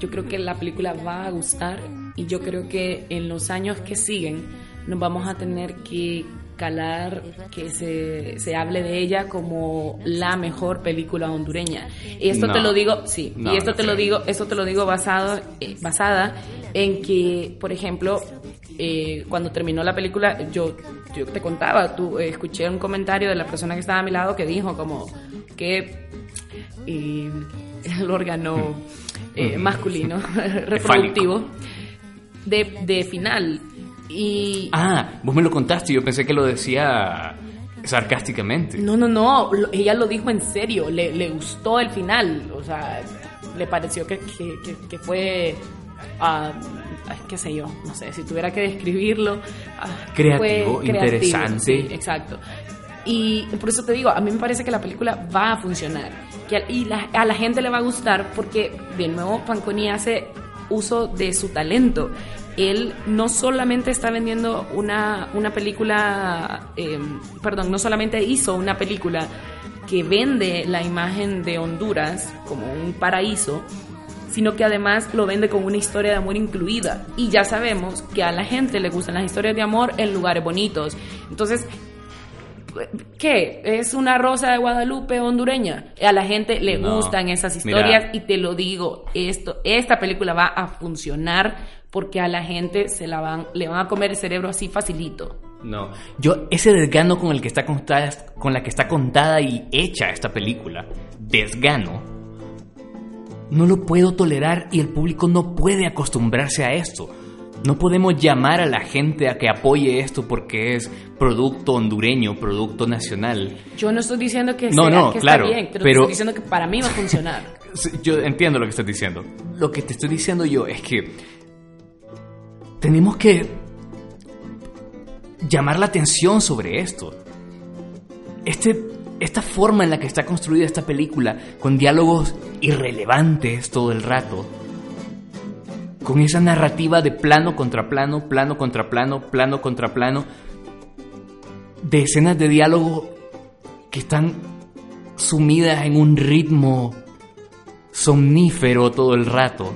[SPEAKER 2] Yo creo que la película va a gustar y yo creo que en los años que siguen nos vamos a tener que calar que se, se hable de ella como la mejor película hondureña. Y esto
[SPEAKER 3] No.
[SPEAKER 2] te lo digo, sí,
[SPEAKER 3] No,
[SPEAKER 2] y esto
[SPEAKER 3] no
[SPEAKER 2] te lo digo, esto te lo digo basado, eh, basada en que, por ejemplo, eh, cuando terminó la película, yo, yo te contaba, tú, eh, escuché un comentario de la persona que estaba a mi lado que dijo como que eh, el órgano eh, masculino reproductivo de, de final. Y
[SPEAKER 3] Ah, vos me lo contaste yo pensé que lo decía sarcásticamente.
[SPEAKER 2] no, no, no, ella lo dijo en serio, le, le gustó el final, o sea, le pareció que, que, que- que fue, ay, qué sé yo, no sé, si tuviera que describirlo, ah,
[SPEAKER 3] Creativo, interesante.
[SPEAKER 2] sí, exacto. Y por eso te digo, a mí me parece que la película va a funcionar que y a la gente le va a gustar porque, de nuevo, Fanconi hace uso de su talento. Él no solamente está vendiendo una, una película, eh, perdón, no solamente hizo una película que vende la imagen de Honduras como un paraíso, sino que además lo vende con una historia de amor incluida. Y ya sabemos que a la gente le gustan las historias de amor en lugares bonitos. Entonces, ¿qué? ¿Es una rosa de Guadalupe hondureña? A la gente le
[SPEAKER 3] No.
[SPEAKER 2] gustan esas
[SPEAKER 3] Mira.
[SPEAKER 2] historias y te lo digo, esto, esta película va a funcionar porque a la gente se la van, le van a comer el cerebro así facilito.
[SPEAKER 3] No, yo ese desgano con el que está contada, con la que está contada y hecha esta película, desgano, No lo puedo tolerar y el público no puede acostumbrarse a esto. No podemos llamar a la gente a que apoye esto porque es producto hondureño, producto nacional.
[SPEAKER 2] Yo no estoy diciendo que,
[SPEAKER 3] no,
[SPEAKER 2] sea,
[SPEAKER 3] no,
[SPEAKER 2] que
[SPEAKER 3] claro,
[SPEAKER 2] está bien, pero,
[SPEAKER 3] pero-
[SPEAKER 2] estoy diciendo que para mí va a funcionar.
[SPEAKER 3] Yo entiendo lo que estás diciendo. Lo que te estoy diciendo yo es que tenemos que llamar la atención sobre esto. Este, esta forma en la que está construida esta película, con diálogos irrelevantes todo el rato, con esa narrativa de plano contra plano, plano contra plano, plano contra plano, de escenas de diálogo que están sumidas en un ritmo somnífero todo el rato.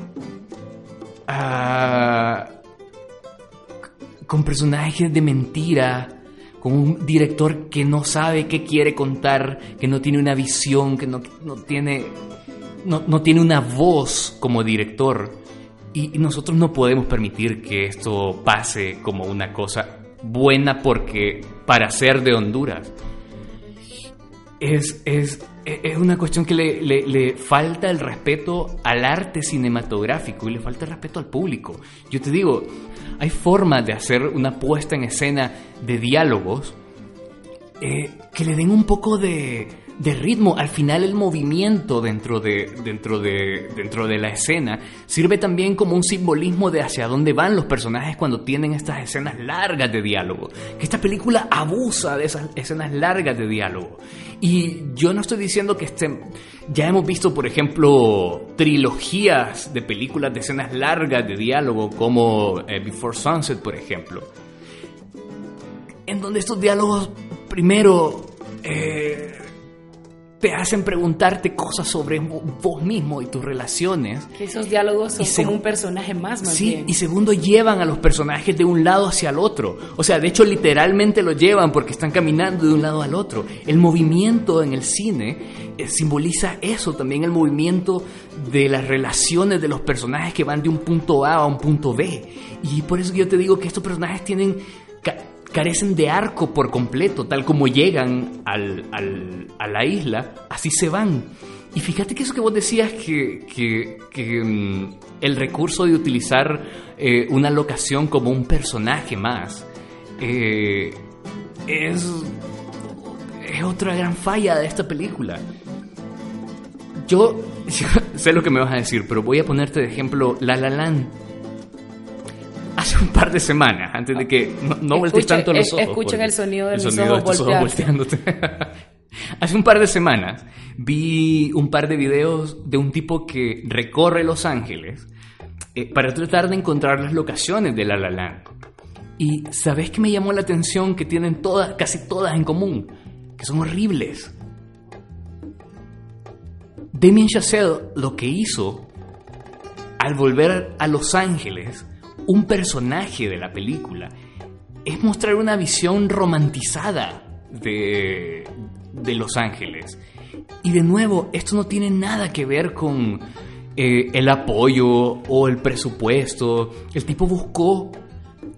[SPEAKER 3] Ah, con personajes de mentira, con un director que no sabe qué quiere contar, que no tiene una visión, que no, no tiene, no, no tiene una voz como director. Y, nosotros no podemos permitir que esto pase como una cosa buena porque para ser de Honduras es, es, es una cuestión que le, le- le falta el respeto al arte cinematográfico y le falta el respeto al público. Yo te digo, hay formas de hacer una puesta en escena de diálogos eh, que le den un poco de, de ritmo. Al final el movimiento dentro de, dentro, de, dentro de la escena sirve también como un simbolismo de hacia dónde van los personajes cuando tienen estas escenas largas de diálogo. Que esta película abusa de esas escenas largas de diálogo. Y yo no estoy diciendo que estén... Ya hemos visto, por ejemplo, trilogías de películas de escenas largas de diálogo como eh, Before Sunset, por ejemplo en donde estos diálogos primero eh, te hacen preguntarte cosas sobre vo- vos mismo y tus relaciones.
[SPEAKER 2] Que esos diálogos son como un personaje más, más
[SPEAKER 3] Sí,
[SPEAKER 2] bien.
[SPEAKER 3] y segundo, llevan a los personajes de un lado hacia el otro. O sea, de hecho, literalmente lo llevan porque están caminando de un lado al otro. El movimiento en el cine eh, simboliza eso, también el movimiento de las relaciones de los personajes que van de un punto A a un punto B. Y por eso yo te digo que estos personajes tienen carecen de arco por completo, tal como llegan al- al- a la isla, así se van. Y fíjate que eso que vos decías, que, que- que, mm, el recurso de utilizar eh, una locación como un personaje más, eh, es, es otra gran falla de esta película. Yo, yo sé lo que me vas a decir, pero voy a ponerte de ejemplo La La Land. Hace un par de semanas, antes de que no, no voltees tanto los ojos.
[SPEAKER 2] escuchen
[SPEAKER 3] porque
[SPEAKER 2] el sonido de mis
[SPEAKER 3] sonido
[SPEAKER 2] ojos
[SPEAKER 3] estos
[SPEAKER 2] voltearse.
[SPEAKER 3] volteándote. Hace un par de semanas vi un par de videos de un tipo que recorre Los Ángeles eh, para tratar de encontrar las locaciones de La La Land. Y ¿sabes qué me llamó la atención? Que tienen todas, casi todas en común, que son horribles. Damien Chazelle lo que hizo al volver a Los Ángeles, un personaje de la película, es mostrar una visión romantizada de, de Los Ángeles. Y de nuevo, esto no tiene nada que ver con eh, el apoyo o el presupuesto. El tipo buscó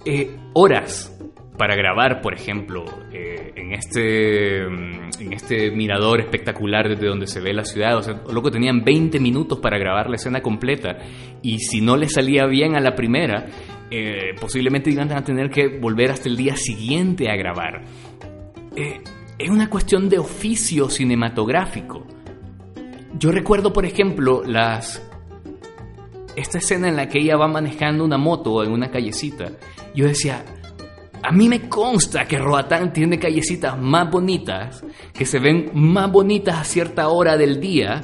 [SPEAKER 3] eh, horas para grabar, por ejemplo, eh, en, este, mm, en este mirador espectacular desde donde se ve la ciudad. O sea, loco, tenían 20 minutos para grabar la escena completa. Y si no le salía bien a la primera, eh, posiblemente iban a tener que volver hasta el día siguiente a grabar. Eh, es una cuestión de oficio cinematográfico. Yo recuerdo, por ejemplo, las esta escena en la que ella va manejando una moto en una callecita. Yo decía, a mí me consta que Roatán tiene callecitas más bonitas, que se ven más bonitas a cierta hora del día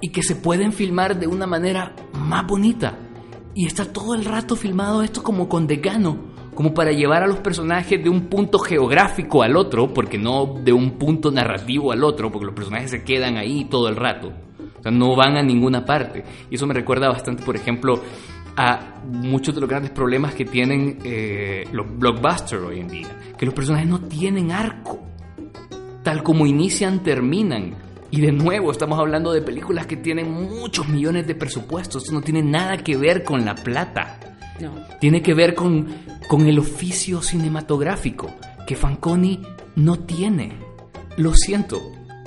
[SPEAKER 3] y que se pueden filmar de una manera más bonita. Y está todo el rato filmado esto como con decano, como para llevar a los personajes de un punto geográfico al otro, porque no de un punto narrativo al otro, porque los personajes se quedan ahí todo el rato. O sea, no van a ninguna parte. Y eso me recuerda bastante, por ejemplo, a muchos de los grandes problemas que tienen eh, los blockbusters hoy en día. Que los personajes no tienen arco. Tal como inician, terminan. Y de nuevo, estamos hablando de películas que tienen muchos millones de presupuestos. Esto no tiene nada que ver con la plata.
[SPEAKER 2] No.
[SPEAKER 3] Tiene que ver con, con el oficio cinematográfico que Fanconi no tiene. Lo siento,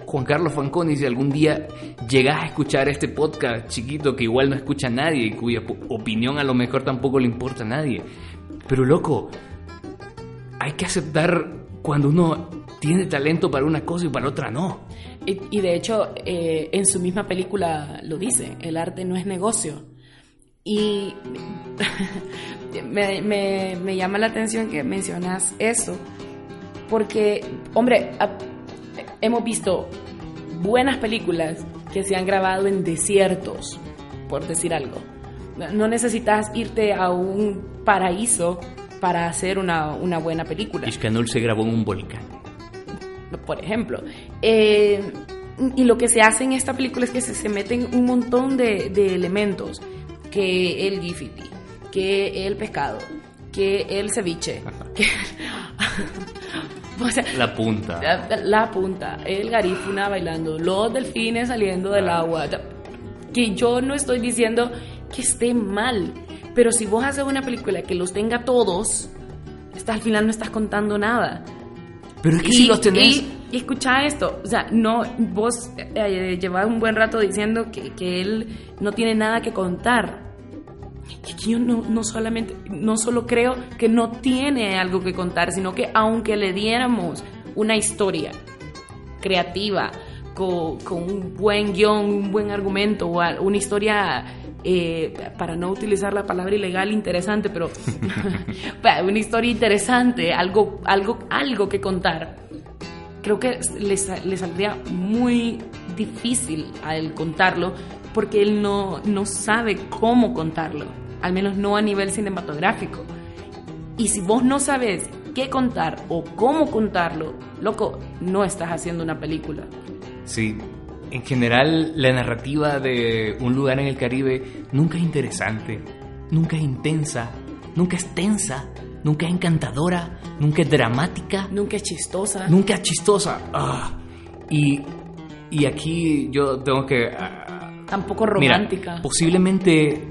[SPEAKER 3] Juan Carlos Fanconi, si algún día llegas a escuchar este podcast chiquito que igual no escucha a nadie y cuya opinión a lo mejor tampoco le importa a nadie. Pero loco, hay que aceptar cuando uno tiene talento para una cosa y para otra no.
[SPEAKER 2] Y, de hecho, eh, en su misma película lo dice, el arte no es negocio. Y me, me, llama la atención que mencionas eso, porque, hombre, hemos visto buenas películas que se han grabado en desiertos, por decir algo. No necesitas irte a un paraíso para hacer una, una buena película.
[SPEAKER 3] Iscanul se grabó en un volcán.
[SPEAKER 2] Por ejemplo. Eh, y lo que se hace en esta película es que se, meten un montón de, de elementos. Que el gifiti, que el pescado, que el ceviche, que...
[SPEAKER 3] la punta.
[SPEAKER 2] La, punta, el garífuna bailando, los delfines saliendo del agua. Que yo no estoy diciendo que esté mal, pero si vos haces una película que los tenga todos, está, al final no estás contando nada.
[SPEAKER 3] Pero es que si los tenés.
[SPEAKER 2] Y, escucha esto, o sea, no, vos eh, llevas un buen rato diciendo que, que, él no tiene nada que contar. Y yo no, no, solamente, no solo creo que no tiene algo que contar, sino que aunque le diéramos una historia creativa, con, con un buen guion, un buen argumento, o una historia eh, para no utilizar la palabra ilegal, interesante, pero una historia interesante, algo, algo, algo que contar. Creo que le, saldría muy difícil a él contarlo porque él no, no sabe cómo contarlo, al menos no a nivel cinematográfico. Y si vos no sabes qué contar o cómo contarlo, loco, no estás haciendo una película.
[SPEAKER 3] Sí, en general la narrativa de un lugar en el Caribe nunca es interesante, nunca es intensa, nunca es tensa, nunca es encantadora, nunca es dramática.
[SPEAKER 2] Nunca es chistosa.
[SPEAKER 3] Nunca es chistosa. Ah, y, y, aquí yo tengo que...
[SPEAKER 2] Tampoco romántica.
[SPEAKER 3] posiblemente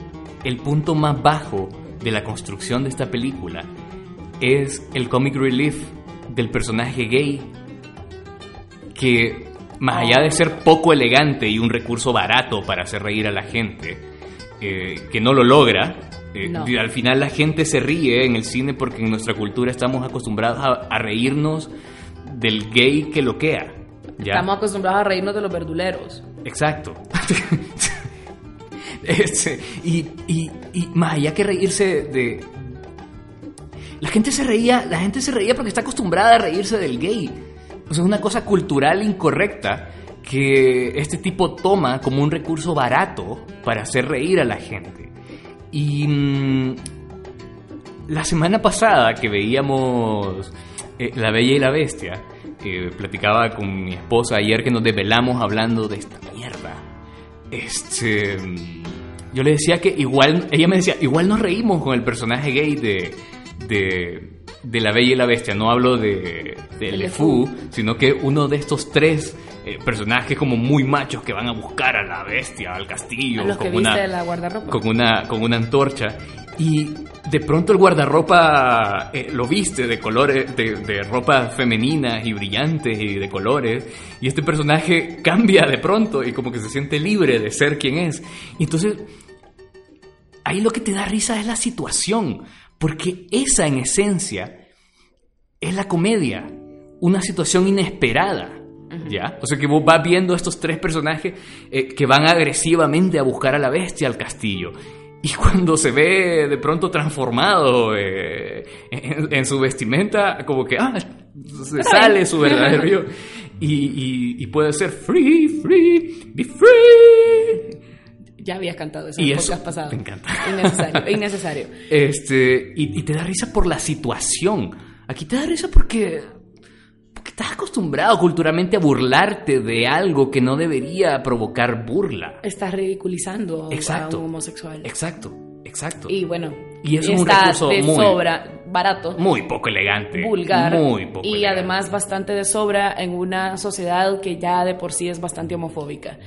[SPEAKER 3] el punto más bajo de la construcción de esta película es el comic relief del personaje gay que más allá de ser poco elegante y un recurso barato para hacer reír a la gente, eh, que no lo logra, eh, al final la gente se ríe en el cine porque en nuestra cultura estamos acostumbrados a, reírnos del gay que loquea. ¿Ya?
[SPEAKER 2] Estamos acostumbrados a reírnos de los verduleros.
[SPEAKER 3] Exacto. Este, y, y, y más allá que reírse de... La gente se reía, la gente se reía porque está acostumbrada a reírse del gay es una cosa cultural incorrecta que este tipo toma como un recurso barato para hacer reír a la gente. Y mm, la semana pasada que veíamos eh, La Bella y la Bestia, eh, platicaba con mi esposa ayer que nos desvelamos hablando de esta mierda. Este, yo le decía que igual, ella me decía, igual nos reímos con el personaje gay de, de de La Bella y la Bestia, no hablo de, de LeFou, sino que uno de estos tres eh, personajes como muy machos que van a buscar a la bestia, al castillo,
[SPEAKER 2] con, una,
[SPEAKER 3] con, una, con una antorcha. Y de pronto el guardarropa eh, lo viste de colores, de, de, ropa femenina y brillantes y de colores. Y este personaje cambia de pronto y como que se siente libre de ser quien es. Y entonces, ahí lo que te da risa es la situación. Porque esa en esencia es la comedia, una situación inesperada. ¿Ya? O sea que vos vas viendo estos tres personajes eh, que van agresivamente a buscar a la bestia al castillo. Y cuando se ve de pronto transformado eh, en, su vestimenta, como que ah, se sale su verdadero yo. Y, y, puede ser free, free, be free.
[SPEAKER 2] Ya habías cantado eso en el podcast.
[SPEAKER 3] Me encanta.
[SPEAKER 2] Innecesario, innecesario.
[SPEAKER 3] Este, y, te da risa por la situación. Aquí te da risa porque estás acostumbrado culturalmente a burlarte de algo que no debería provocar burla.
[SPEAKER 2] Estás ridiculizando a un homosexual.
[SPEAKER 3] Exacto, exacto.
[SPEAKER 2] Y bueno,
[SPEAKER 3] y es un recurso
[SPEAKER 2] de
[SPEAKER 3] muy,
[SPEAKER 2] sobra, barato.
[SPEAKER 3] Muy poco elegante.
[SPEAKER 2] Vulgar.
[SPEAKER 3] Muy poco
[SPEAKER 2] Y además bastante de sobra en una sociedad que ya de por sí es bastante homofóbica.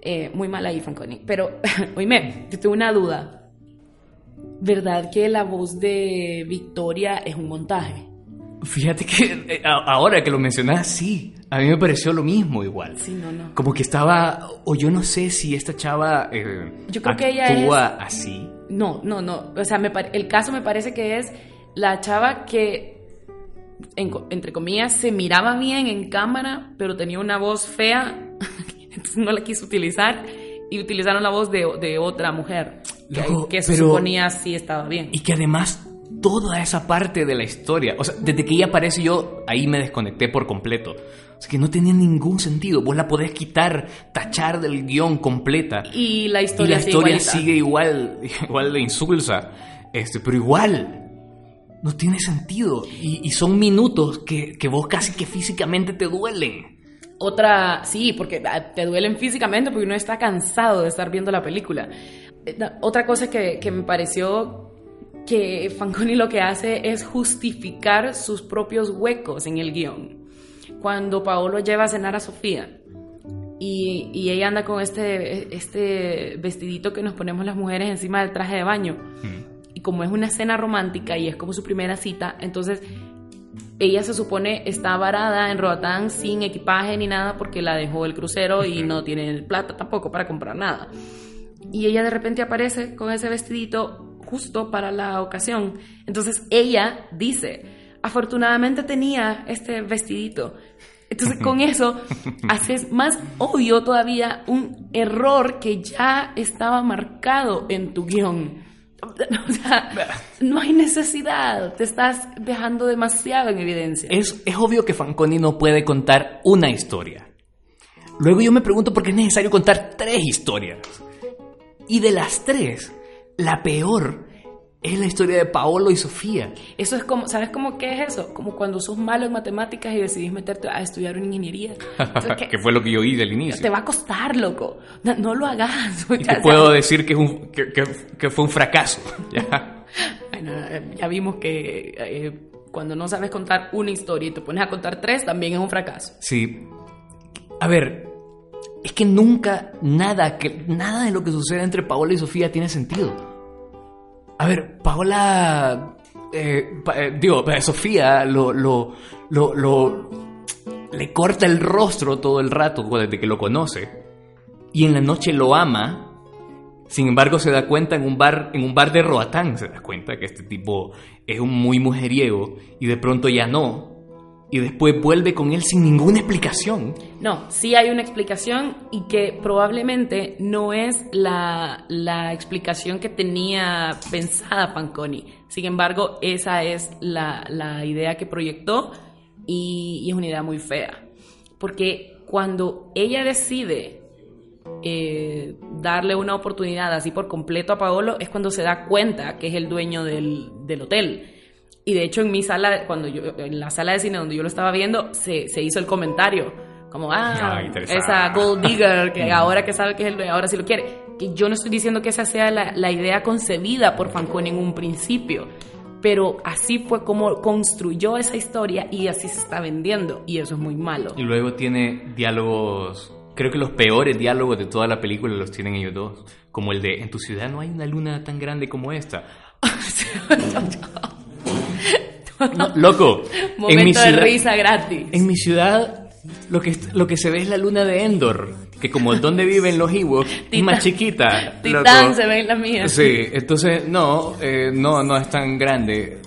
[SPEAKER 2] Eh, muy mal ahí, Fanconi. Pero, oíme, tengo una duda. ¿Verdad que la voz de Victoria es un montaje?
[SPEAKER 3] Fíjate que eh, ahora que lo mencionas, sí, a mí me pareció lo mismo igual.
[SPEAKER 2] Sí, no, no.
[SPEAKER 3] Como que estaba, o yo no sé si esta chava eh,
[SPEAKER 2] yo creo que ella
[SPEAKER 3] actúa así.
[SPEAKER 2] No, no, no. O sea, el caso me parece que es la chava que, entre comillas, se miraba bien en cámara, pero tenía una voz fea, entonces no la quiso utilizar y utilizaron la voz de, otra mujer que, se suponía sí estaba bien.
[SPEAKER 3] Y que además toda esa parte de la historia. O sea, desde que ella aparece yo ahí me desconecté por completo. O sea, que no tenía ningún sentido. Vos la podés quitar, tachar del guion completa.
[SPEAKER 2] Y la historia,
[SPEAKER 3] y la historia sigue igual, igual de insulsa. Este, pero igual. No tiene sentido. Y, son minutos que, que vos casi que físicamente te duelen.
[SPEAKER 2] Otra, sí, porque ah, te duelen físicamente porque uno está cansado de estar viendo la película. Eh, otra cosa que, que me pareció que Fanconi lo que hace es justificar sus propios huecos en el guion. Cuando Paolo lleva a cenar a Sofía y, ella anda con este, este vestidito que nos ponemos las mujeres encima del traje de baño. Y como es una cena romántica y es como su primera cita, entonces ella se supone está varada en Roatán sin equipaje ni nada porque la dejó el crucero y no tiene plata tampoco para comprar nada. Y ella de repente aparece con ese vestidito justo para la ocasión. Entonces ella dice, afortunadamente tenía este vestidito. Entonces con eso haces más obvio todavía un error que ya estaba marcado en tu guion. O sea, no hay necesidad, te estás dejando demasiado en evidencia.
[SPEAKER 3] Es, es obvio que Fanconi no puede contar una historia. Luego yo me pregunto por qué es necesario contar tres historias. Y de las tres, la peor es la historia de Paolo y Sofía.
[SPEAKER 2] Eso es como, ¿sabes cómo qué es eso? Como cuando sos malo en matemáticas y decidís meterte a estudiar una ingeniería.
[SPEAKER 3] que fue lo que yo oí del inicio.
[SPEAKER 2] Te va a costar, loco. No, lo hagas.
[SPEAKER 3] Y te puedo decir que, es un, que, fue un fracaso.
[SPEAKER 2] bueno, ya vimos que eh, cuando no sabes contar una historia y te pones a contar tres, también es un fracaso.
[SPEAKER 3] Sí. A ver, es que nunca nada, que, nada de lo que sucede entre Paola y Sofía tiene sentido. A ver, Paola, eh, eh, digo, eh, Sofía lo, lo, lo, lo, le corta el rostro todo el rato desde que lo conoce y en la noche lo ama. Sin embargo, se da cuenta en un bar, en un bar de Roatán, se da cuenta que este tipo es un muy mujeriego y de pronto ya no y después vuelve con él sin ninguna explicación.
[SPEAKER 2] No, sí hay una explicación y que probablemente no es la, explicación que tenía pensada Panconi. Sin embargo, esa es la, idea que proyectó y, es una idea muy fea. Porque cuando ella decide eh, darle una oportunidad así por completo a Paolo, es cuando se da cuenta que es el dueño del, del hotel y de hecho en mi sala, cuando yo, en la sala de cine donde yo lo estaba viendo, se, se hizo el comentario. Como, ah, esa gold digger que ahora que sabe que es el ahora sí lo quiere. Que yo no estoy diciendo que esa sea la, la idea concebida por Fanconi en un principio, pero así fue como construyó esa historia y así se está vendiendo y eso es muy malo.
[SPEAKER 3] Y luego tiene diálogos, creo que los peores diálogos de toda la película los tienen ellos dos, como el de en tu ciudad no hay una luna tan grande como esta. loco.
[SPEAKER 2] en mi ciudad, de risa gratis.
[SPEAKER 3] En mi ciudad, lo que, lo que se ve es la luna de Endor. Que como es donde viven los Ewoks, es más chiquita.
[SPEAKER 2] Titán se ve en la mía.
[SPEAKER 3] Sí, entonces, no, eh, no, no es tan grande.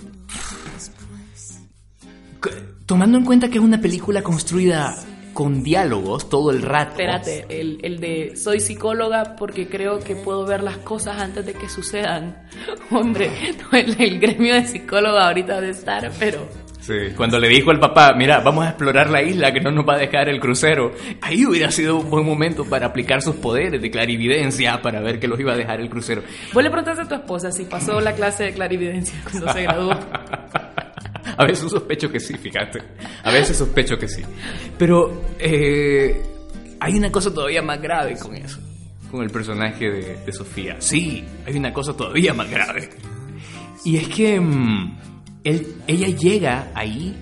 [SPEAKER 3] Tomando en cuenta que es una película construida con diálogos todo el rato.
[SPEAKER 2] Espérate, el, el, de soy psicóloga porque creo que puedo ver las cosas antes de que sucedan. Hombre, el, gremio de psicóloga ahorita de estar, pero...
[SPEAKER 3] Sí, cuando le dijo al papá, mira, vamos a explorar la isla que no nos va a dejar el crucero, ahí hubiera sido un buen momento para aplicar sus poderes de clarividencia para ver que los iba a dejar el crucero.
[SPEAKER 2] Vos le preguntaste a tu esposa si pasó la clase de clarividencia cuando se graduó.
[SPEAKER 3] A veces sospecho que sí, fíjate. A veces sospecho que sí. Pero eh, hay una cosa todavía más grave con eso. Con el personaje de, Sofía. Sí, hay una cosa todavía más grave. Y es que mm, ella llega ahí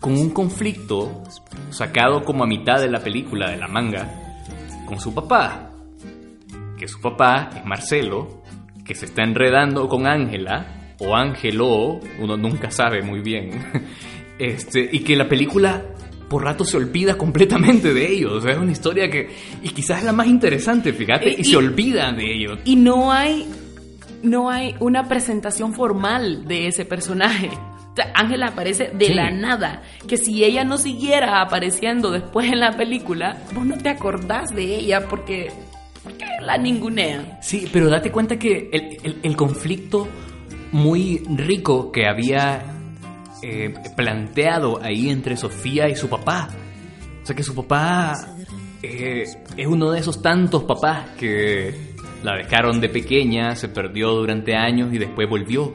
[SPEAKER 3] con un conflicto sacado como a mitad de la película, de la manga, con su papá. Que su papá es Marcelo, que se está enredando con Ángela o ángel o, uno nunca sabe muy bien, este, y que la película por rato se olvida completamente de ellos. Es una historia que, y quizás es la más interesante, fíjate, y, se olvida de ellos.
[SPEAKER 2] Y no hay, no hay una presentación formal de ese personaje. Ángela aparece de la nada. Que si ella no siguiera apareciendo después en la película, vos no te acordás de ella porque, la ningunean.
[SPEAKER 3] Sí, pero date cuenta que el, conflicto muy rico que había eh, planteado ahí entre Sofía y su papá. O sea que su papá eh, es uno de esos tantos papás que la dejaron de pequeña, se perdió durante años y después volvió.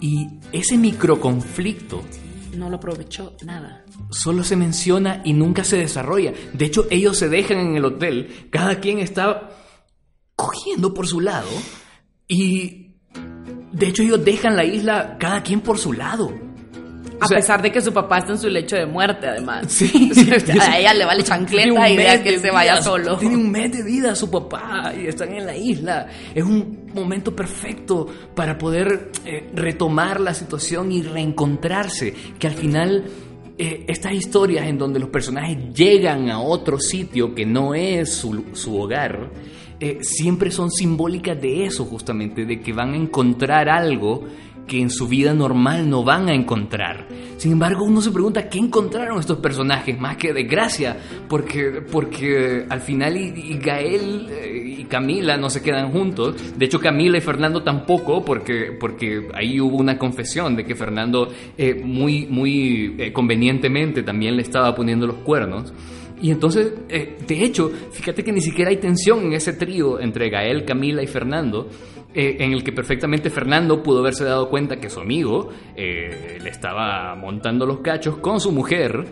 [SPEAKER 3] Y ese microconflicto...
[SPEAKER 2] No lo aprovechó nada.
[SPEAKER 3] Solo se menciona y nunca se desarrolla. De hecho, ellos se dejan en el hotel, cada quien está cogiendo por su lado y... De hecho, ellos dejan la isla cada quien por su lado.
[SPEAKER 2] A pesar de que su papá está en su lecho de muerte, además. Sí. a ella le vale chancleta y idea que él se vaya solo.
[SPEAKER 3] Tiene un mes de vida su papá y están en la isla. Es un momento perfecto para poder eh, retomar la situación y reencontrarse. Que al final eh, estas historias en donde los personajes llegan a otro sitio que no es su, su hogar, eh, siempre son simbólicas de eso justamente, de que van a encontrar algo que en su vida normal no van a encontrar. Sin embargo, uno se pregunta qué encontraron estos personajes, más que desgracia, porque, porque al final y, Gael eh, y Camila no se quedan juntos. De hecho, Camila y Fernando tampoco, porque, porque ahí hubo una confesión de que Fernando eh, muy, muy eh, convenientemente también le estaba poniendo los cuernos. Y entonces, de hecho, fíjate que ni siquiera hay tensión en ese trío entre Gael, Camila y Fernando, eh, en el que perfectamente Fernando pudo haberse dado cuenta que su amigo eh, le estaba montando los cachos con su mujer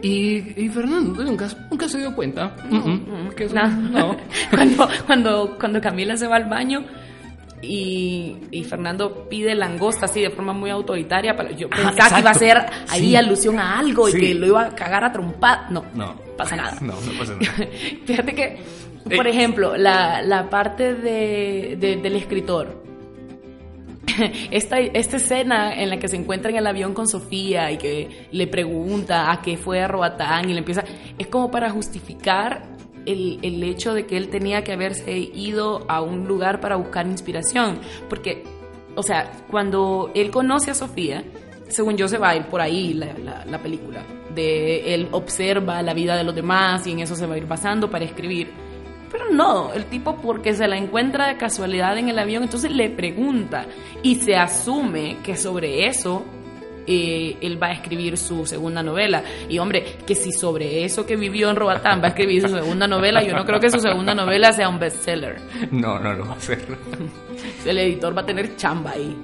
[SPEAKER 3] y, Fernando nunca, nunca, se dio cuenta.
[SPEAKER 2] no. cuando, cuando, cuando Camila se va al baño y, y, Fernando pide langosta así de forma muy autoritaria. Para, yo pensaba que iba a ser ahí alusión a algo y que lo iba a cagar a trompar. No, no pasa nada.
[SPEAKER 3] No, no pasa nada.
[SPEAKER 2] Fíjate que por ejemplo, la, la parte de, del escritor. Esta, esta escena en la que se encuentra en el avión con Sofía y que le pregunta a qué fue a Roatán y le empieza, es como para justificar el, el, hecho de que él tenía que haberse ido a un lugar para buscar inspiración. Porque, o sea, cuando él conoce a Sofía, según yo se va a ir por ahí la, la, la película, de él observa la vida de los demás y en eso se va a ir basando para escribir pero no, el tipo porque se la encuentra de casualidad en el avión, entonces le pregunta y se asume que sobre eso eh, él va a escribir su segunda novela. Y hombre, que si sobre eso que vivió en Robatán va a escribir su segunda novela, yo no creo que su segunda novela sea un bestseller.
[SPEAKER 3] No, no lo va a hacer.
[SPEAKER 2] el editor va a tener chamba ahí.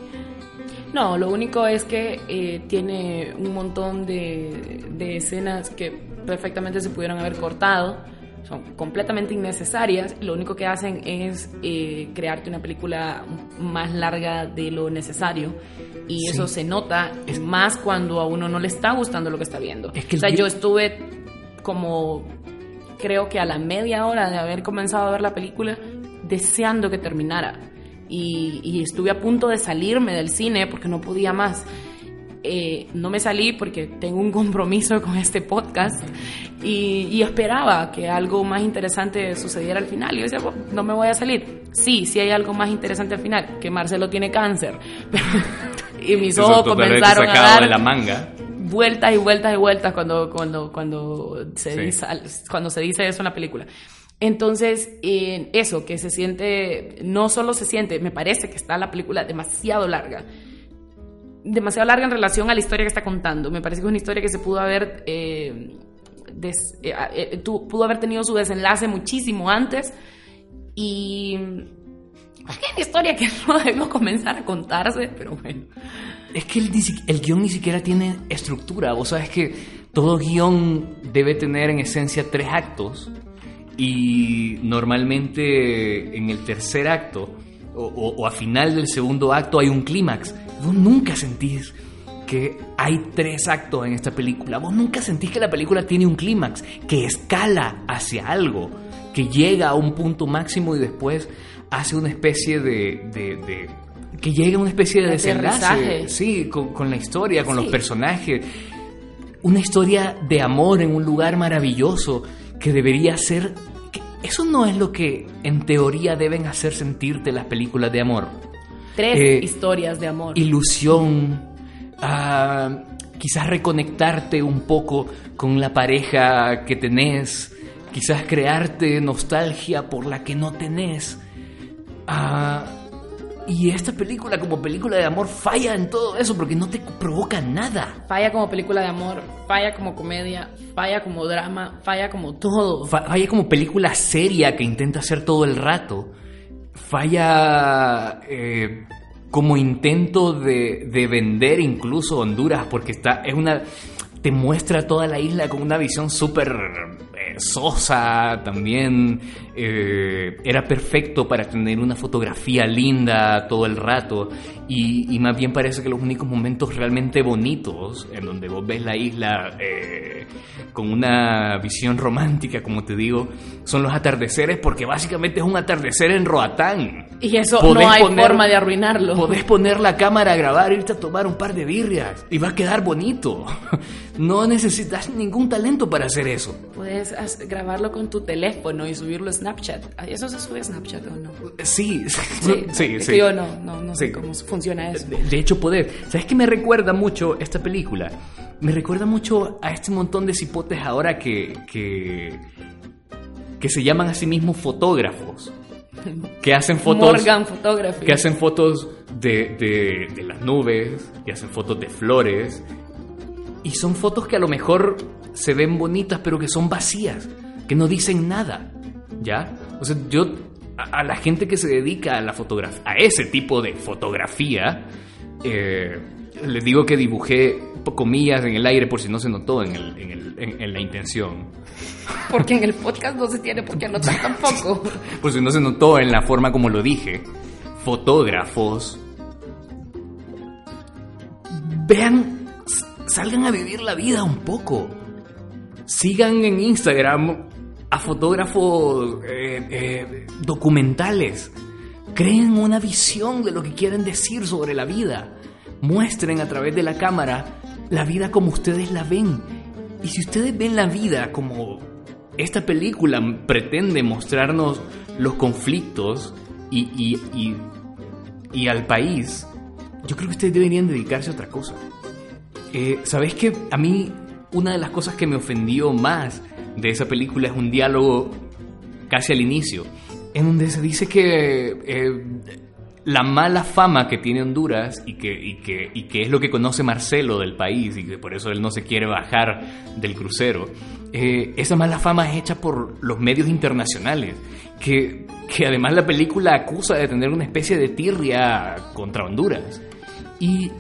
[SPEAKER 2] No, lo único es que eh, tiene un montón de, de escenas que perfectamente se pudieron haber cortado son completamente innecesarias, lo único que hacen es eh, crearte una película más larga de lo necesario y eso se nota es más cuando a uno no le está gustando lo que está viendo. o sea, yo estuve como creo que a la media hora de haber comenzado a ver la película deseando que terminara y, y estuve a punto de salirme del cine porque no podía más. Eh, no me salí porque tengo un compromiso con este podcast y, esperaba que algo más interesante sucediera al final. Y yo decía, no me voy a salir. Sí, sí hay algo más interesante al final, que Marcelo tiene cáncer. y mis ojos comenzaron a dar
[SPEAKER 3] la manga.
[SPEAKER 2] vueltas y vueltas y vueltas cuando, cuando, cuando, se, dice, cuando se dice eso en la película. Entonces, eso, que se siente, no solo se siente, me parece que está la película demasiado larga demasiado larga en relación a la historia que está contando. Me parece que es una historia que se pudo haber, eh, eh, eh, pudo haber tenido su desenlace muchísimo antes y es una historia que no debemos comenzar a contarse, pero bueno.
[SPEAKER 3] Es que el, el guion ni siquiera tiene estructura. Vos sabes que todo guion debe tener en esencia tres actos y normalmente en el tercer acto o, a final del segundo acto hay un clímax. Vos nunca sentís que hay tres actos en esta película. Vos nunca sentís que la película tiene un clímax, que escala hacia algo, que llega a un punto máximo y después hace una especie de, que llegue a una especie de
[SPEAKER 2] De
[SPEAKER 3] desenlace. Sí, con, con la historia, con
[SPEAKER 2] Sí.
[SPEAKER 3] los personajes. Una historia de amor en un lugar maravilloso que debería ser... que Eso no es lo que en teoría deben hacer sentirte las películas de amor.
[SPEAKER 2] Tres
[SPEAKER 3] Eh,
[SPEAKER 2] historias de amor.
[SPEAKER 3] Ilusión, ah, quizás reconectarte un poco con la pareja que tenés, quizás crearte nostalgia por la que no tenés. Ah, y esta película como película de amor falla en todo eso porque no te provoca nada.
[SPEAKER 2] Falla como película de amor, falla como comedia, falla como drama, falla como todo.
[SPEAKER 3] Fa- Falla como película seria que intenta hacer todo el rato. Falla eh, como intento de, de vender incluso Honduras porque está es una te muestra toda la isla con una visión súper eh, sosa también eh, era perfecto para tener una fotografía linda todo el rato y, y más bien parece que los únicos momentos realmente bonitos en donde vos ves la isla eh, con una visión romántica como te digo son los atardeceres porque básicamente es un atardecer en Roatán
[SPEAKER 2] Y eso
[SPEAKER 3] Podés
[SPEAKER 2] no hay
[SPEAKER 3] poner-
[SPEAKER 2] forma de arruinarlo.
[SPEAKER 3] Podés poner la cámara a grabar, irte a tomar un par de birrias y va a quedar bonito. No necesitas ningún talento para hacer eso.
[SPEAKER 2] Puedes grabarlo con tu teléfono y subirlo a Snapchat. Ah, ¿Eso se sube a Snapchat o no?
[SPEAKER 3] Sí,
[SPEAKER 2] Sí,
[SPEAKER 3] sí, sí.
[SPEAKER 2] yo no, no, no sé cómo funciona eso.
[SPEAKER 3] De, de hecho, poder. ¿Sabes qué me recuerda mucho esta película? Me recuerda mucho a este montón de cipotes ahora que, que, que se llaman a sí mismos fotógrafos. Que hacen fotos.
[SPEAKER 2] Morgan Photography.
[SPEAKER 3] que hacen fotos de, de- de las nubes, que hacen fotos de flores. Y son fotos que a lo mejor se ven bonitas, pero que son vacías, que no dicen nada. ¿Ya? O sea, yo a, a la gente que se dedica a la fotografía, a ese tipo de fotografía, eh, les digo que dibujé comillas en el aire por si no se notó en, el- en el- en- en la intención.
[SPEAKER 2] Porque en el podcast no se tiene por qué anotar tampoco.
[SPEAKER 3] Por si no se notó en la forma como lo dije. Fotógrafos. Vean, salgan a vivir la vida un poco. Sigan en Instagram a fotógrafos eh, eh, documentales. Creen una visión de lo que quieren decir sobre la vida. Muestren a través de la cámara la vida como ustedes la ven. Y si ustedes ven la vida como esta película pretende mostrarnos los conflictos y, y- y- y al país, yo creo que ustedes deberían dedicarse a otra cosa. Eh, ¿Sabes que A mí una de las cosas que me ofendió más de esa película es un diálogo casi al inicio, en donde se dice que eh, la mala fama que tiene Honduras y que, que es lo que conoce Marcelo del país y que por eso él no se quiere bajar del crucero, eh, esa mala fama es hecha por los medios internacionales, que, que además la película acusa de tener una especie de tirria contra Honduras. Y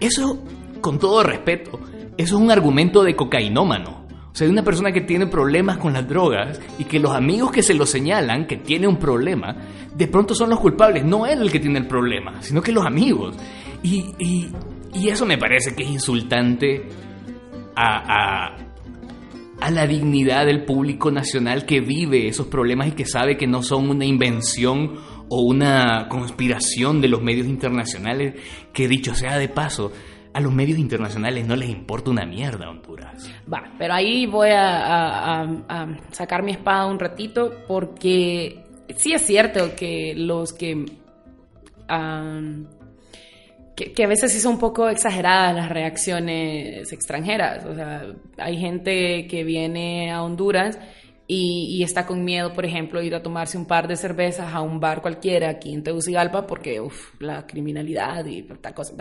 [SPEAKER 3] eso, con todo respeto, eso es un argumento de cocainómano. O sea, de una persona que tiene problemas con las drogas y que los amigos que se lo señalan que tiene un problema, de pronto son los culpables. No él el que tiene el problema, sino que los amigos. Y, y- y eso me parece que es insultante a- a la dignidad del público nacional que vive esos problemas y que sabe que no son una invención o una conspiración de los medios internacionales, que dicho sea de paso, a los medios internacionales no les importa una mierda Honduras.
[SPEAKER 2] Va, pero ahí voy a, a- a- a sacar mi espada un ratito porque sí es cierto que los que, am, que... que a veces sí son un poco exageradas las reacciones extranjeras. O sea, hay gente que viene a Honduras y, y está con miedo, por ejemplo, ir a tomarse un par de cervezas a un bar cualquiera aquí en Tegucigalpa porque uf, la criminalidad y tal cosa.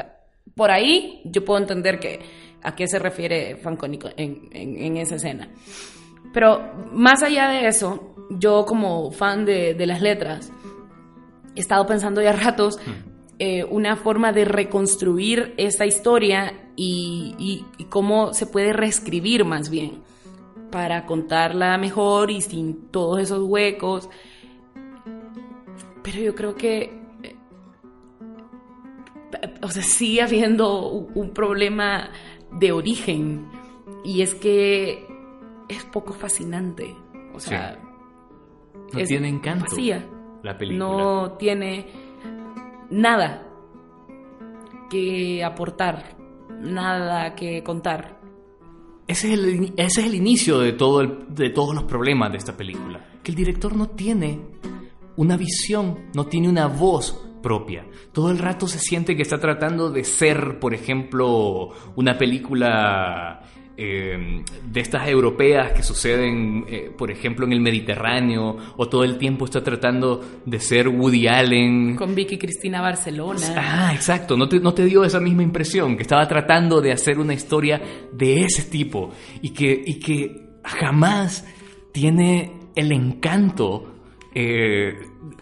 [SPEAKER 2] Por ahí yo puedo entender que a qué se refiere Fanconi en, en, en esa escena. Pero más allá de eso, yo como fan de, de las letras, he estado pensando ya ratos eh, una forma de reconstruir esta historia y, y- y cómo se puede reescribir más bien para contarla mejor y sin todos esos huecos. Pero yo creo que, o sea, sigue habiendo un, problema de origen y es que es poco fascinante. O sea,
[SPEAKER 3] No
[SPEAKER 2] es
[SPEAKER 3] tiene encanto
[SPEAKER 2] vacía.
[SPEAKER 3] la película.
[SPEAKER 2] No tiene nada. que aportar, nada que contar.
[SPEAKER 3] Ese es el, ese es el inicio de, todo de todos los problemas de esta película. Que el director no tiene una visión, no tiene una voz propia. Todo el rato se siente que está tratando de ser, por ejemplo, una película eh, de estas europeas que suceden, eh, por ejemplo, en el Mediterráneo, o todo el tiempo está tratando de ser Woody Allen.
[SPEAKER 2] Con Vicky Cristina Barcelona.
[SPEAKER 3] Ah, exacto, no te, no te dio esa misma impresión, que estaba tratando de hacer una historia de ese tipo y que, y que jamás tiene el encanto eh,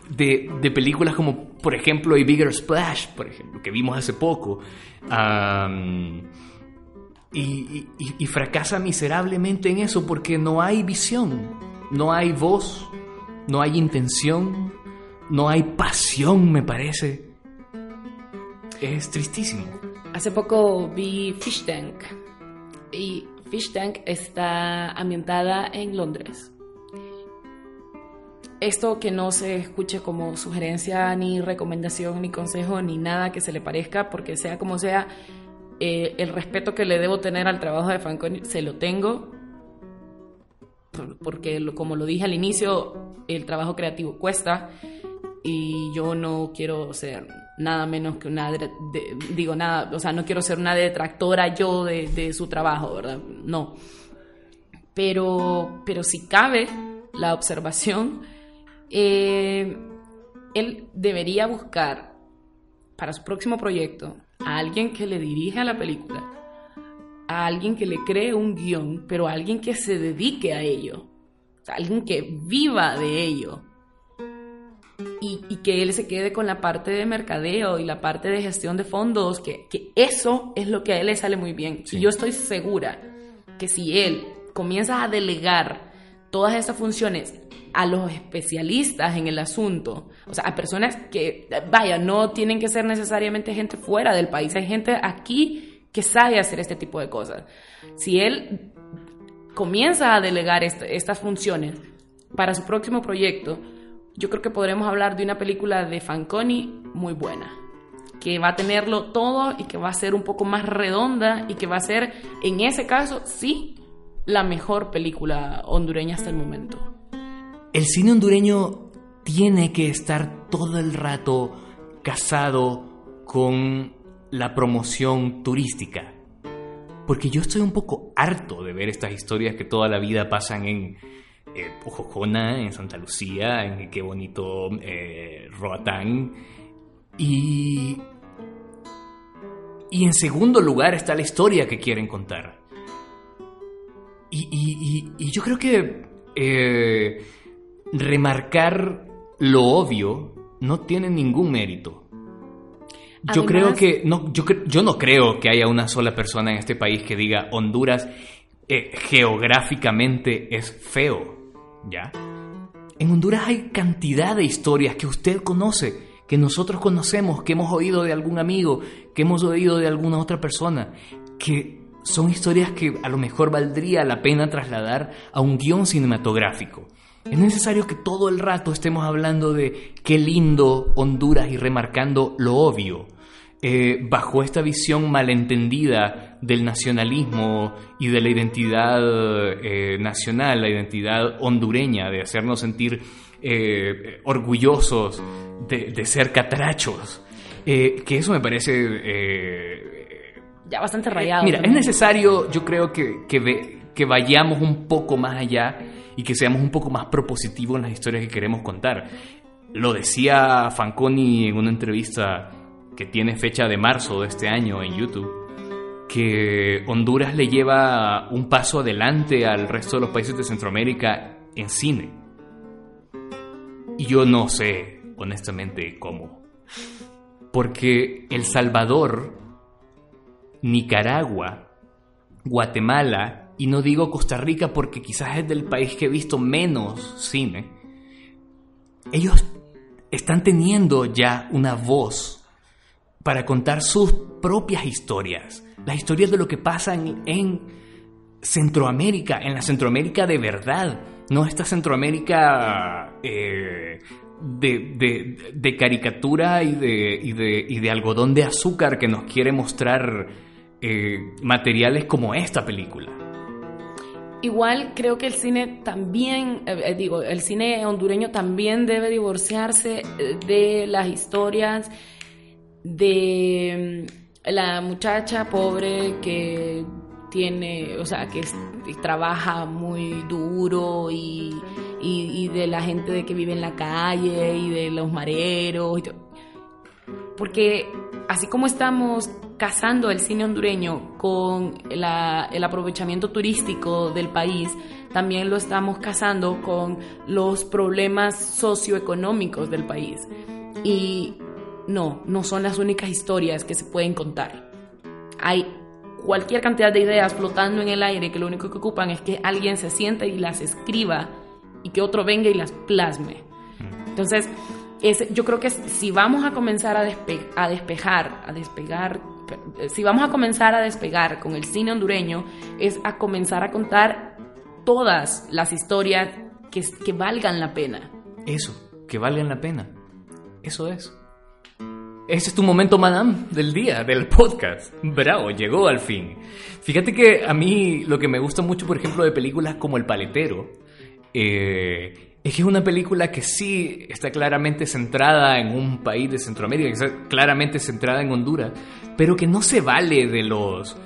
[SPEAKER 3] de, de, películas como, por ejemplo, A Bigger Splash, por ejemplo, que vimos hace poco y, fracasa miserablemente en eso porque no hay visión, no hay voz, no hay intención, no hay pasión, me parece. Es tristísimo.
[SPEAKER 2] Hace poco vi Fish Tank y Fish Tank está ambientada en Londres. Esto que no se escuche como sugerencia, ni recomendación, ni consejo, ni nada que se le parezca, porque sea como sea, eh, el respeto que le debo tener al trabajo de Fanconi se lo tengo, porque como lo dije al inicio, el trabajo creativo cuesta y yo no quiero ser nada menos que una, digo nada, o sea, no quiero ser una detractora yo de, su trabajo, ¿verdad? No. Pero, pero si cabe la observación, eh, él debería buscar para su próximo proyecto a alguien que le dirige a la película, a alguien que le cree un guion, pero a alguien que se dedique a ello, a alguien que viva de ello. Y, que él se quede con la parte de mercadeo y la parte de gestión de fondos, que, eso es lo que a él le sale muy bien. Y yo estoy segura que si él comienza a delegar todas estas funciones a los especialistas en el asunto, o sea, a personas que, vaya, no tienen que ser necesariamente gente fuera del país, hay gente aquí que sabe hacer este tipo de cosas. Si él comienza a delegar estas funciones para su próximo proyecto, yo creo que podremos hablar de una película de Fanconi muy buena, que va a tenerlo todo y que va a ser un poco más redonda y que va a ser, en ese caso, sí, la mejor película hondureña hasta el momento.
[SPEAKER 3] El cine hondureño tiene que estar todo el rato casado con la promoción turística. Porque yo estoy un poco harto de ver estas historias que toda la vida pasan en eh, en Santa Lucía, en Qué Bonito eh, Roatán. Y, y en segundo lugar está la historia que quieren contar. Y, yo creo que eh, remarcar lo obvio no tiene ningún mérito. Yo creo que no, yo, yo no creo que haya una sola persona en este país que diga Honduras eh, geográficamente es feo, ¿ya? En Honduras hay cantidad de historias que usted conoce, que nosotros conocemos, que hemos oído de algún amigo, que hemos oído de alguna otra persona, que son historias que a lo mejor valdría la pena trasladar a un guion cinematográfico. Es necesario que todo el rato estemos hablando de qué lindo Honduras y remarcando lo obvio. Eh, bajo esta visión malentendida del nacionalismo y de la identidad eh, nacional, la identidad hondureña, de hacernos sentir eh, orgullosos de, ser catrachos, que eso me parece...
[SPEAKER 2] ya bastante rayado.
[SPEAKER 3] Mira, es necesario, yo creo que, que vayamos un poco más allá y que seamos un poco más propositivos en las historias que queremos contar. Lo decía Fanconi en una entrevista que tiene fecha de marzo de este año en YouTube, que Honduras le lleva un paso adelante al resto de los países de Centroamérica en cine. Y yo no sé, honestamente, cómo. Porque El Salvador, Nicaragua, Guatemala y no digo Costa Rica porque quizás es del país que he visto menos cine, ellos están teniendo ya una voz para contar sus propias historias, las historias de lo que pasa en, Centroamérica, en la Centroamérica de verdad, no esta Centroamérica eh, de, caricatura y de algodón de azúcar que nos quiere mostrar eh, materiales como esta película.
[SPEAKER 2] Igual creo que el cine también, eh, eh, digo, el cine hondureño también debe divorciarse de las historias de mm, la muchacha pobre que tiene, o sea, que trabaja muy duro y, de la gente de que vive en la calle y de los mareros. Porque así como estamos casando el cine hondureño con el aprovechamiento turístico del país, también lo estamos casando con los problemas socioeconómicos del país. Y no, no son las únicas historias que se pueden contar. Hay cualquier cantidad de ideas flotando en el aire que lo único que ocupan es que alguien se siente y las escriba y que otro venga y las plasme. Entonces, yo creo que si vamos a comenzar a, a despejar, a despegar, si vamos a comenzar a despegar con el cine hondureño, es a comenzar a contar todas las historias que, valgan la pena.
[SPEAKER 3] Eso, que valgan la pena. Eso es. Ese es tu momento, madame, del día, del podcast. Bravo, llegó al fin. Fíjate que a mí lo que me gusta mucho, por ejemplo, de películas como El Paletero, eh, es que es una película que sí está claramente centrada en un país de Centroamérica, que está claramente centrada en Honduras, pero que no se vale de los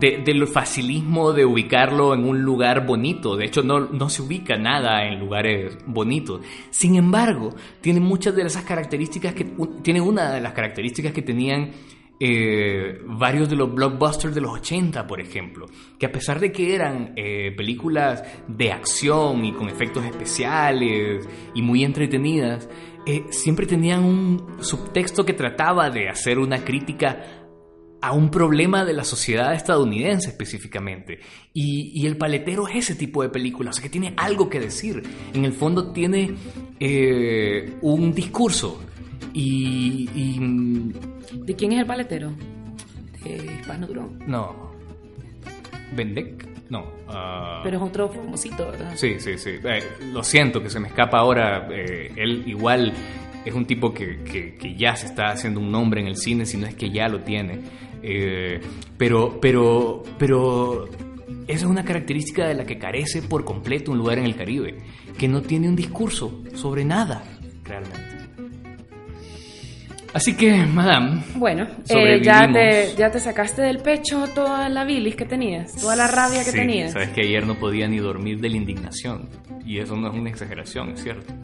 [SPEAKER 3] del facilismo de ubicarlo en un lugar bonito. De hecho, no, no, se ubica nada en lugares bonitos. Sin embargo, tiene muchas de esas características que... Tiene una de las características que tenían eh, varios de los blockbusters de los 80, por ejemplo, que a pesar de que eran eh, películas de acción y con efectos especiales y muy entretenidas, eh, siempre tenían un subtexto que trataba de hacer una crítica a un problema de la sociedad estadounidense específicamente. Y, El Paletero es ese tipo de película, o sea que tiene algo que decir. En el fondo tiene un discurso. Y,
[SPEAKER 2] ¿De quién es El Paletero? ¿De Hispano Durón?
[SPEAKER 3] No. ¿Bendek? No. Ah.
[SPEAKER 2] Pero es otro famosito, ¿verdad?
[SPEAKER 3] Sí, sí, sí. Eh, lo siento que se me escapa ahora. Eh, él igual es un tipo que, que, ya se está haciendo un nombre en el cine, si no es que ya lo tiene. Eh, pero, pero, pero esa es una característica de la que carece por completo un lugar en el Caribe, que no tiene un discurso sobre nada, realmente. Así que, madame.
[SPEAKER 2] Bueno, eh, ya, te, ya te sacaste del pecho toda la bilis que tenías, toda la rabia que
[SPEAKER 3] sí,
[SPEAKER 2] tenías.
[SPEAKER 3] Sabes que ayer no podía ni dormir de la indignación. Y eso no es una exageración, es cierto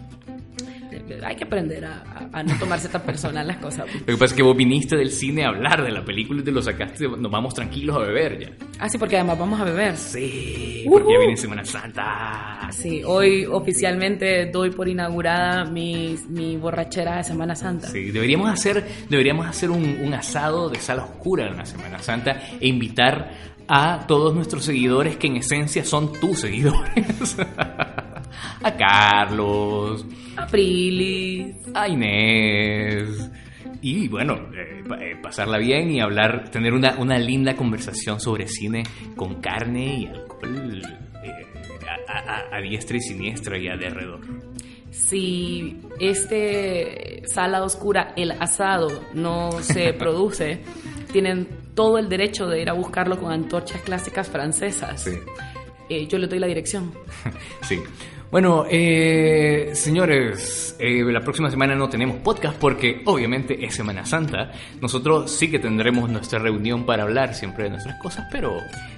[SPEAKER 2] hay que aprender a, no tomarse tan personal las cosas.
[SPEAKER 3] Lo que pasa es que vos viniste del cine a hablar de la película y te lo sacaste, nos vamos tranquilos a beber ya.
[SPEAKER 2] Ah, sí, porque además vamos a beber.
[SPEAKER 3] Sí, porque ya viene Semana Santa.
[SPEAKER 2] Sí, hoy oficialmente doy por inaugurada mi, mi borrachera de Semana Santa.
[SPEAKER 3] Sí, deberíamos hacer, deberíamos hacer un, un asado de sala oscura en la Semana Santa e invitar a todos nuestros seguidores que en esencia son tus seguidores. a Carlos,
[SPEAKER 2] a Prilis,
[SPEAKER 3] a Inés. Y bueno, eh, eh, pasarla bien y hablar, tener una, una, linda conversación sobre cine con carne y alcohol eh, a, a, diestra y siniestra y a alrededor.
[SPEAKER 2] Si este sala oscura, el asado, no se produce, tienen todo el derecho de ir a buscarlo con antorchas clásicas francesas. Sí. yo le doy la dirección.
[SPEAKER 3] sí. Bueno, eh, señores, eh, la próxima semana no tenemos podcast porque obviamente es Semana Santa. Nosotros sí que tendremos nuestra reunión para hablar siempre de nuestras cosas, pero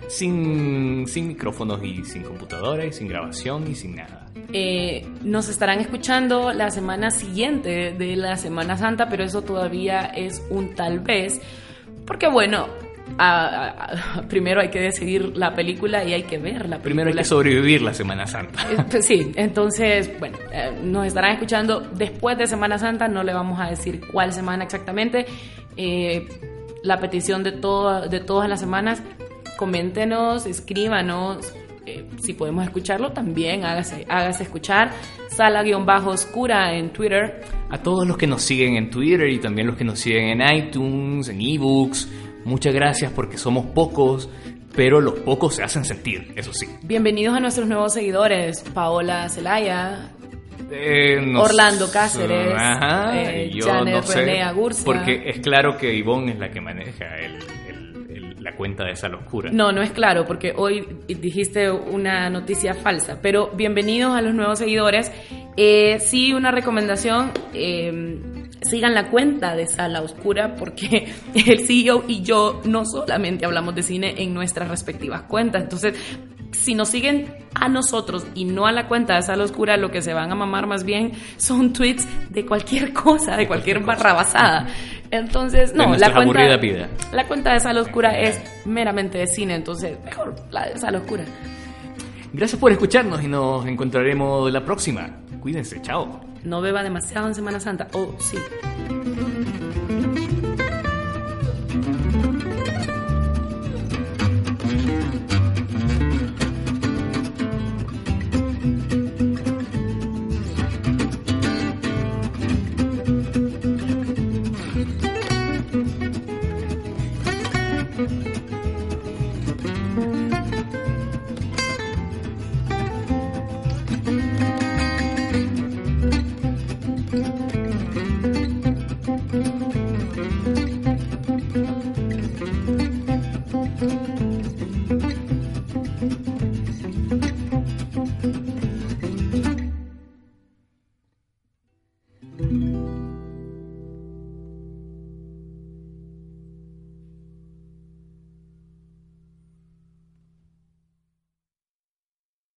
[SPEAKER 3] sin, sin micrófonos y sin computadora y sin grabación y sin nada.
[SPEAKER 2] Eh, nos estarán escuchando la semana siguiente de la Semana Santa, pero eso todavía es un tal vez, porque bueno, primero hay que decidir la película y hay que ver la película.
[SPEAKER 3] Primero hay que sobrevivir la Semana Santa.
[SPEAKER 2] Eh, pues sí, entonces, bueno, eh, nos estarán escuchando después de Semana Santa, no le vamos a decir cuál semana exactamente. Eh, la petición de, todo, de todas las semanas, coméntenos, escríbanos. si podemos escucharlo, también hágase, hágase escuchar. Sala-oscura en Twitter.
[SPEAKER 3] A todos los que nos siguen en Twitter y también los que nos siguen en iTunes, en ebooks Muchas gracias porque somos pocos, pero los pocos se hacen sentir, eso sí.
[SPEAKER 2] Bienvenidos a nuestros nuevos seguidores, Paola Celaya,
[SPEAKER 3] Eh,
[SPEAKER 2] Orlando Cáceres,
[SPEAKER 3] Ajá,
[SPEAKER 2] eh,
[SPEAKER 3] yo
[SPEAKER 2] Janet
[SPEAKER 3] no sé,
[SPEAKER 2] René Agurcia.
[SPEAKER 3] Porque es claro que Ivonne es la que maneja el- el- el- la cuenta de Sala Oscura.
[SPEAKER 2] No, no es claro, porque hoy dijiste una noticia falsa. Pero bienvenidos a los nuevos seguidores. Eh, sí, una recomendación. Sigan la cuenta de Sala Oscura porque el CEO y yo no solamente hablamos de cine en nuestras respectivas cuentas. Entonces, si nos siguen a nosotros y no a la cuenta de Sala Oscura, lo que se van a mamar más bien son tweets de cualquier cosa, de cualquier barrabasada. Entonces, no, la cuenta,
[SPEAKER 3] vida.
[SPEAKER 2] la cuenta de Sala Oscura es meramente de cine, entonces mejor la de Sala Oscura.
[SPEAKER 3] Gracias por escucharnos y nos encontraremos la próxima. Cuídense, chao.
[SPEAKER 2] No beba demasiado en Semana Santa. Oh, sí.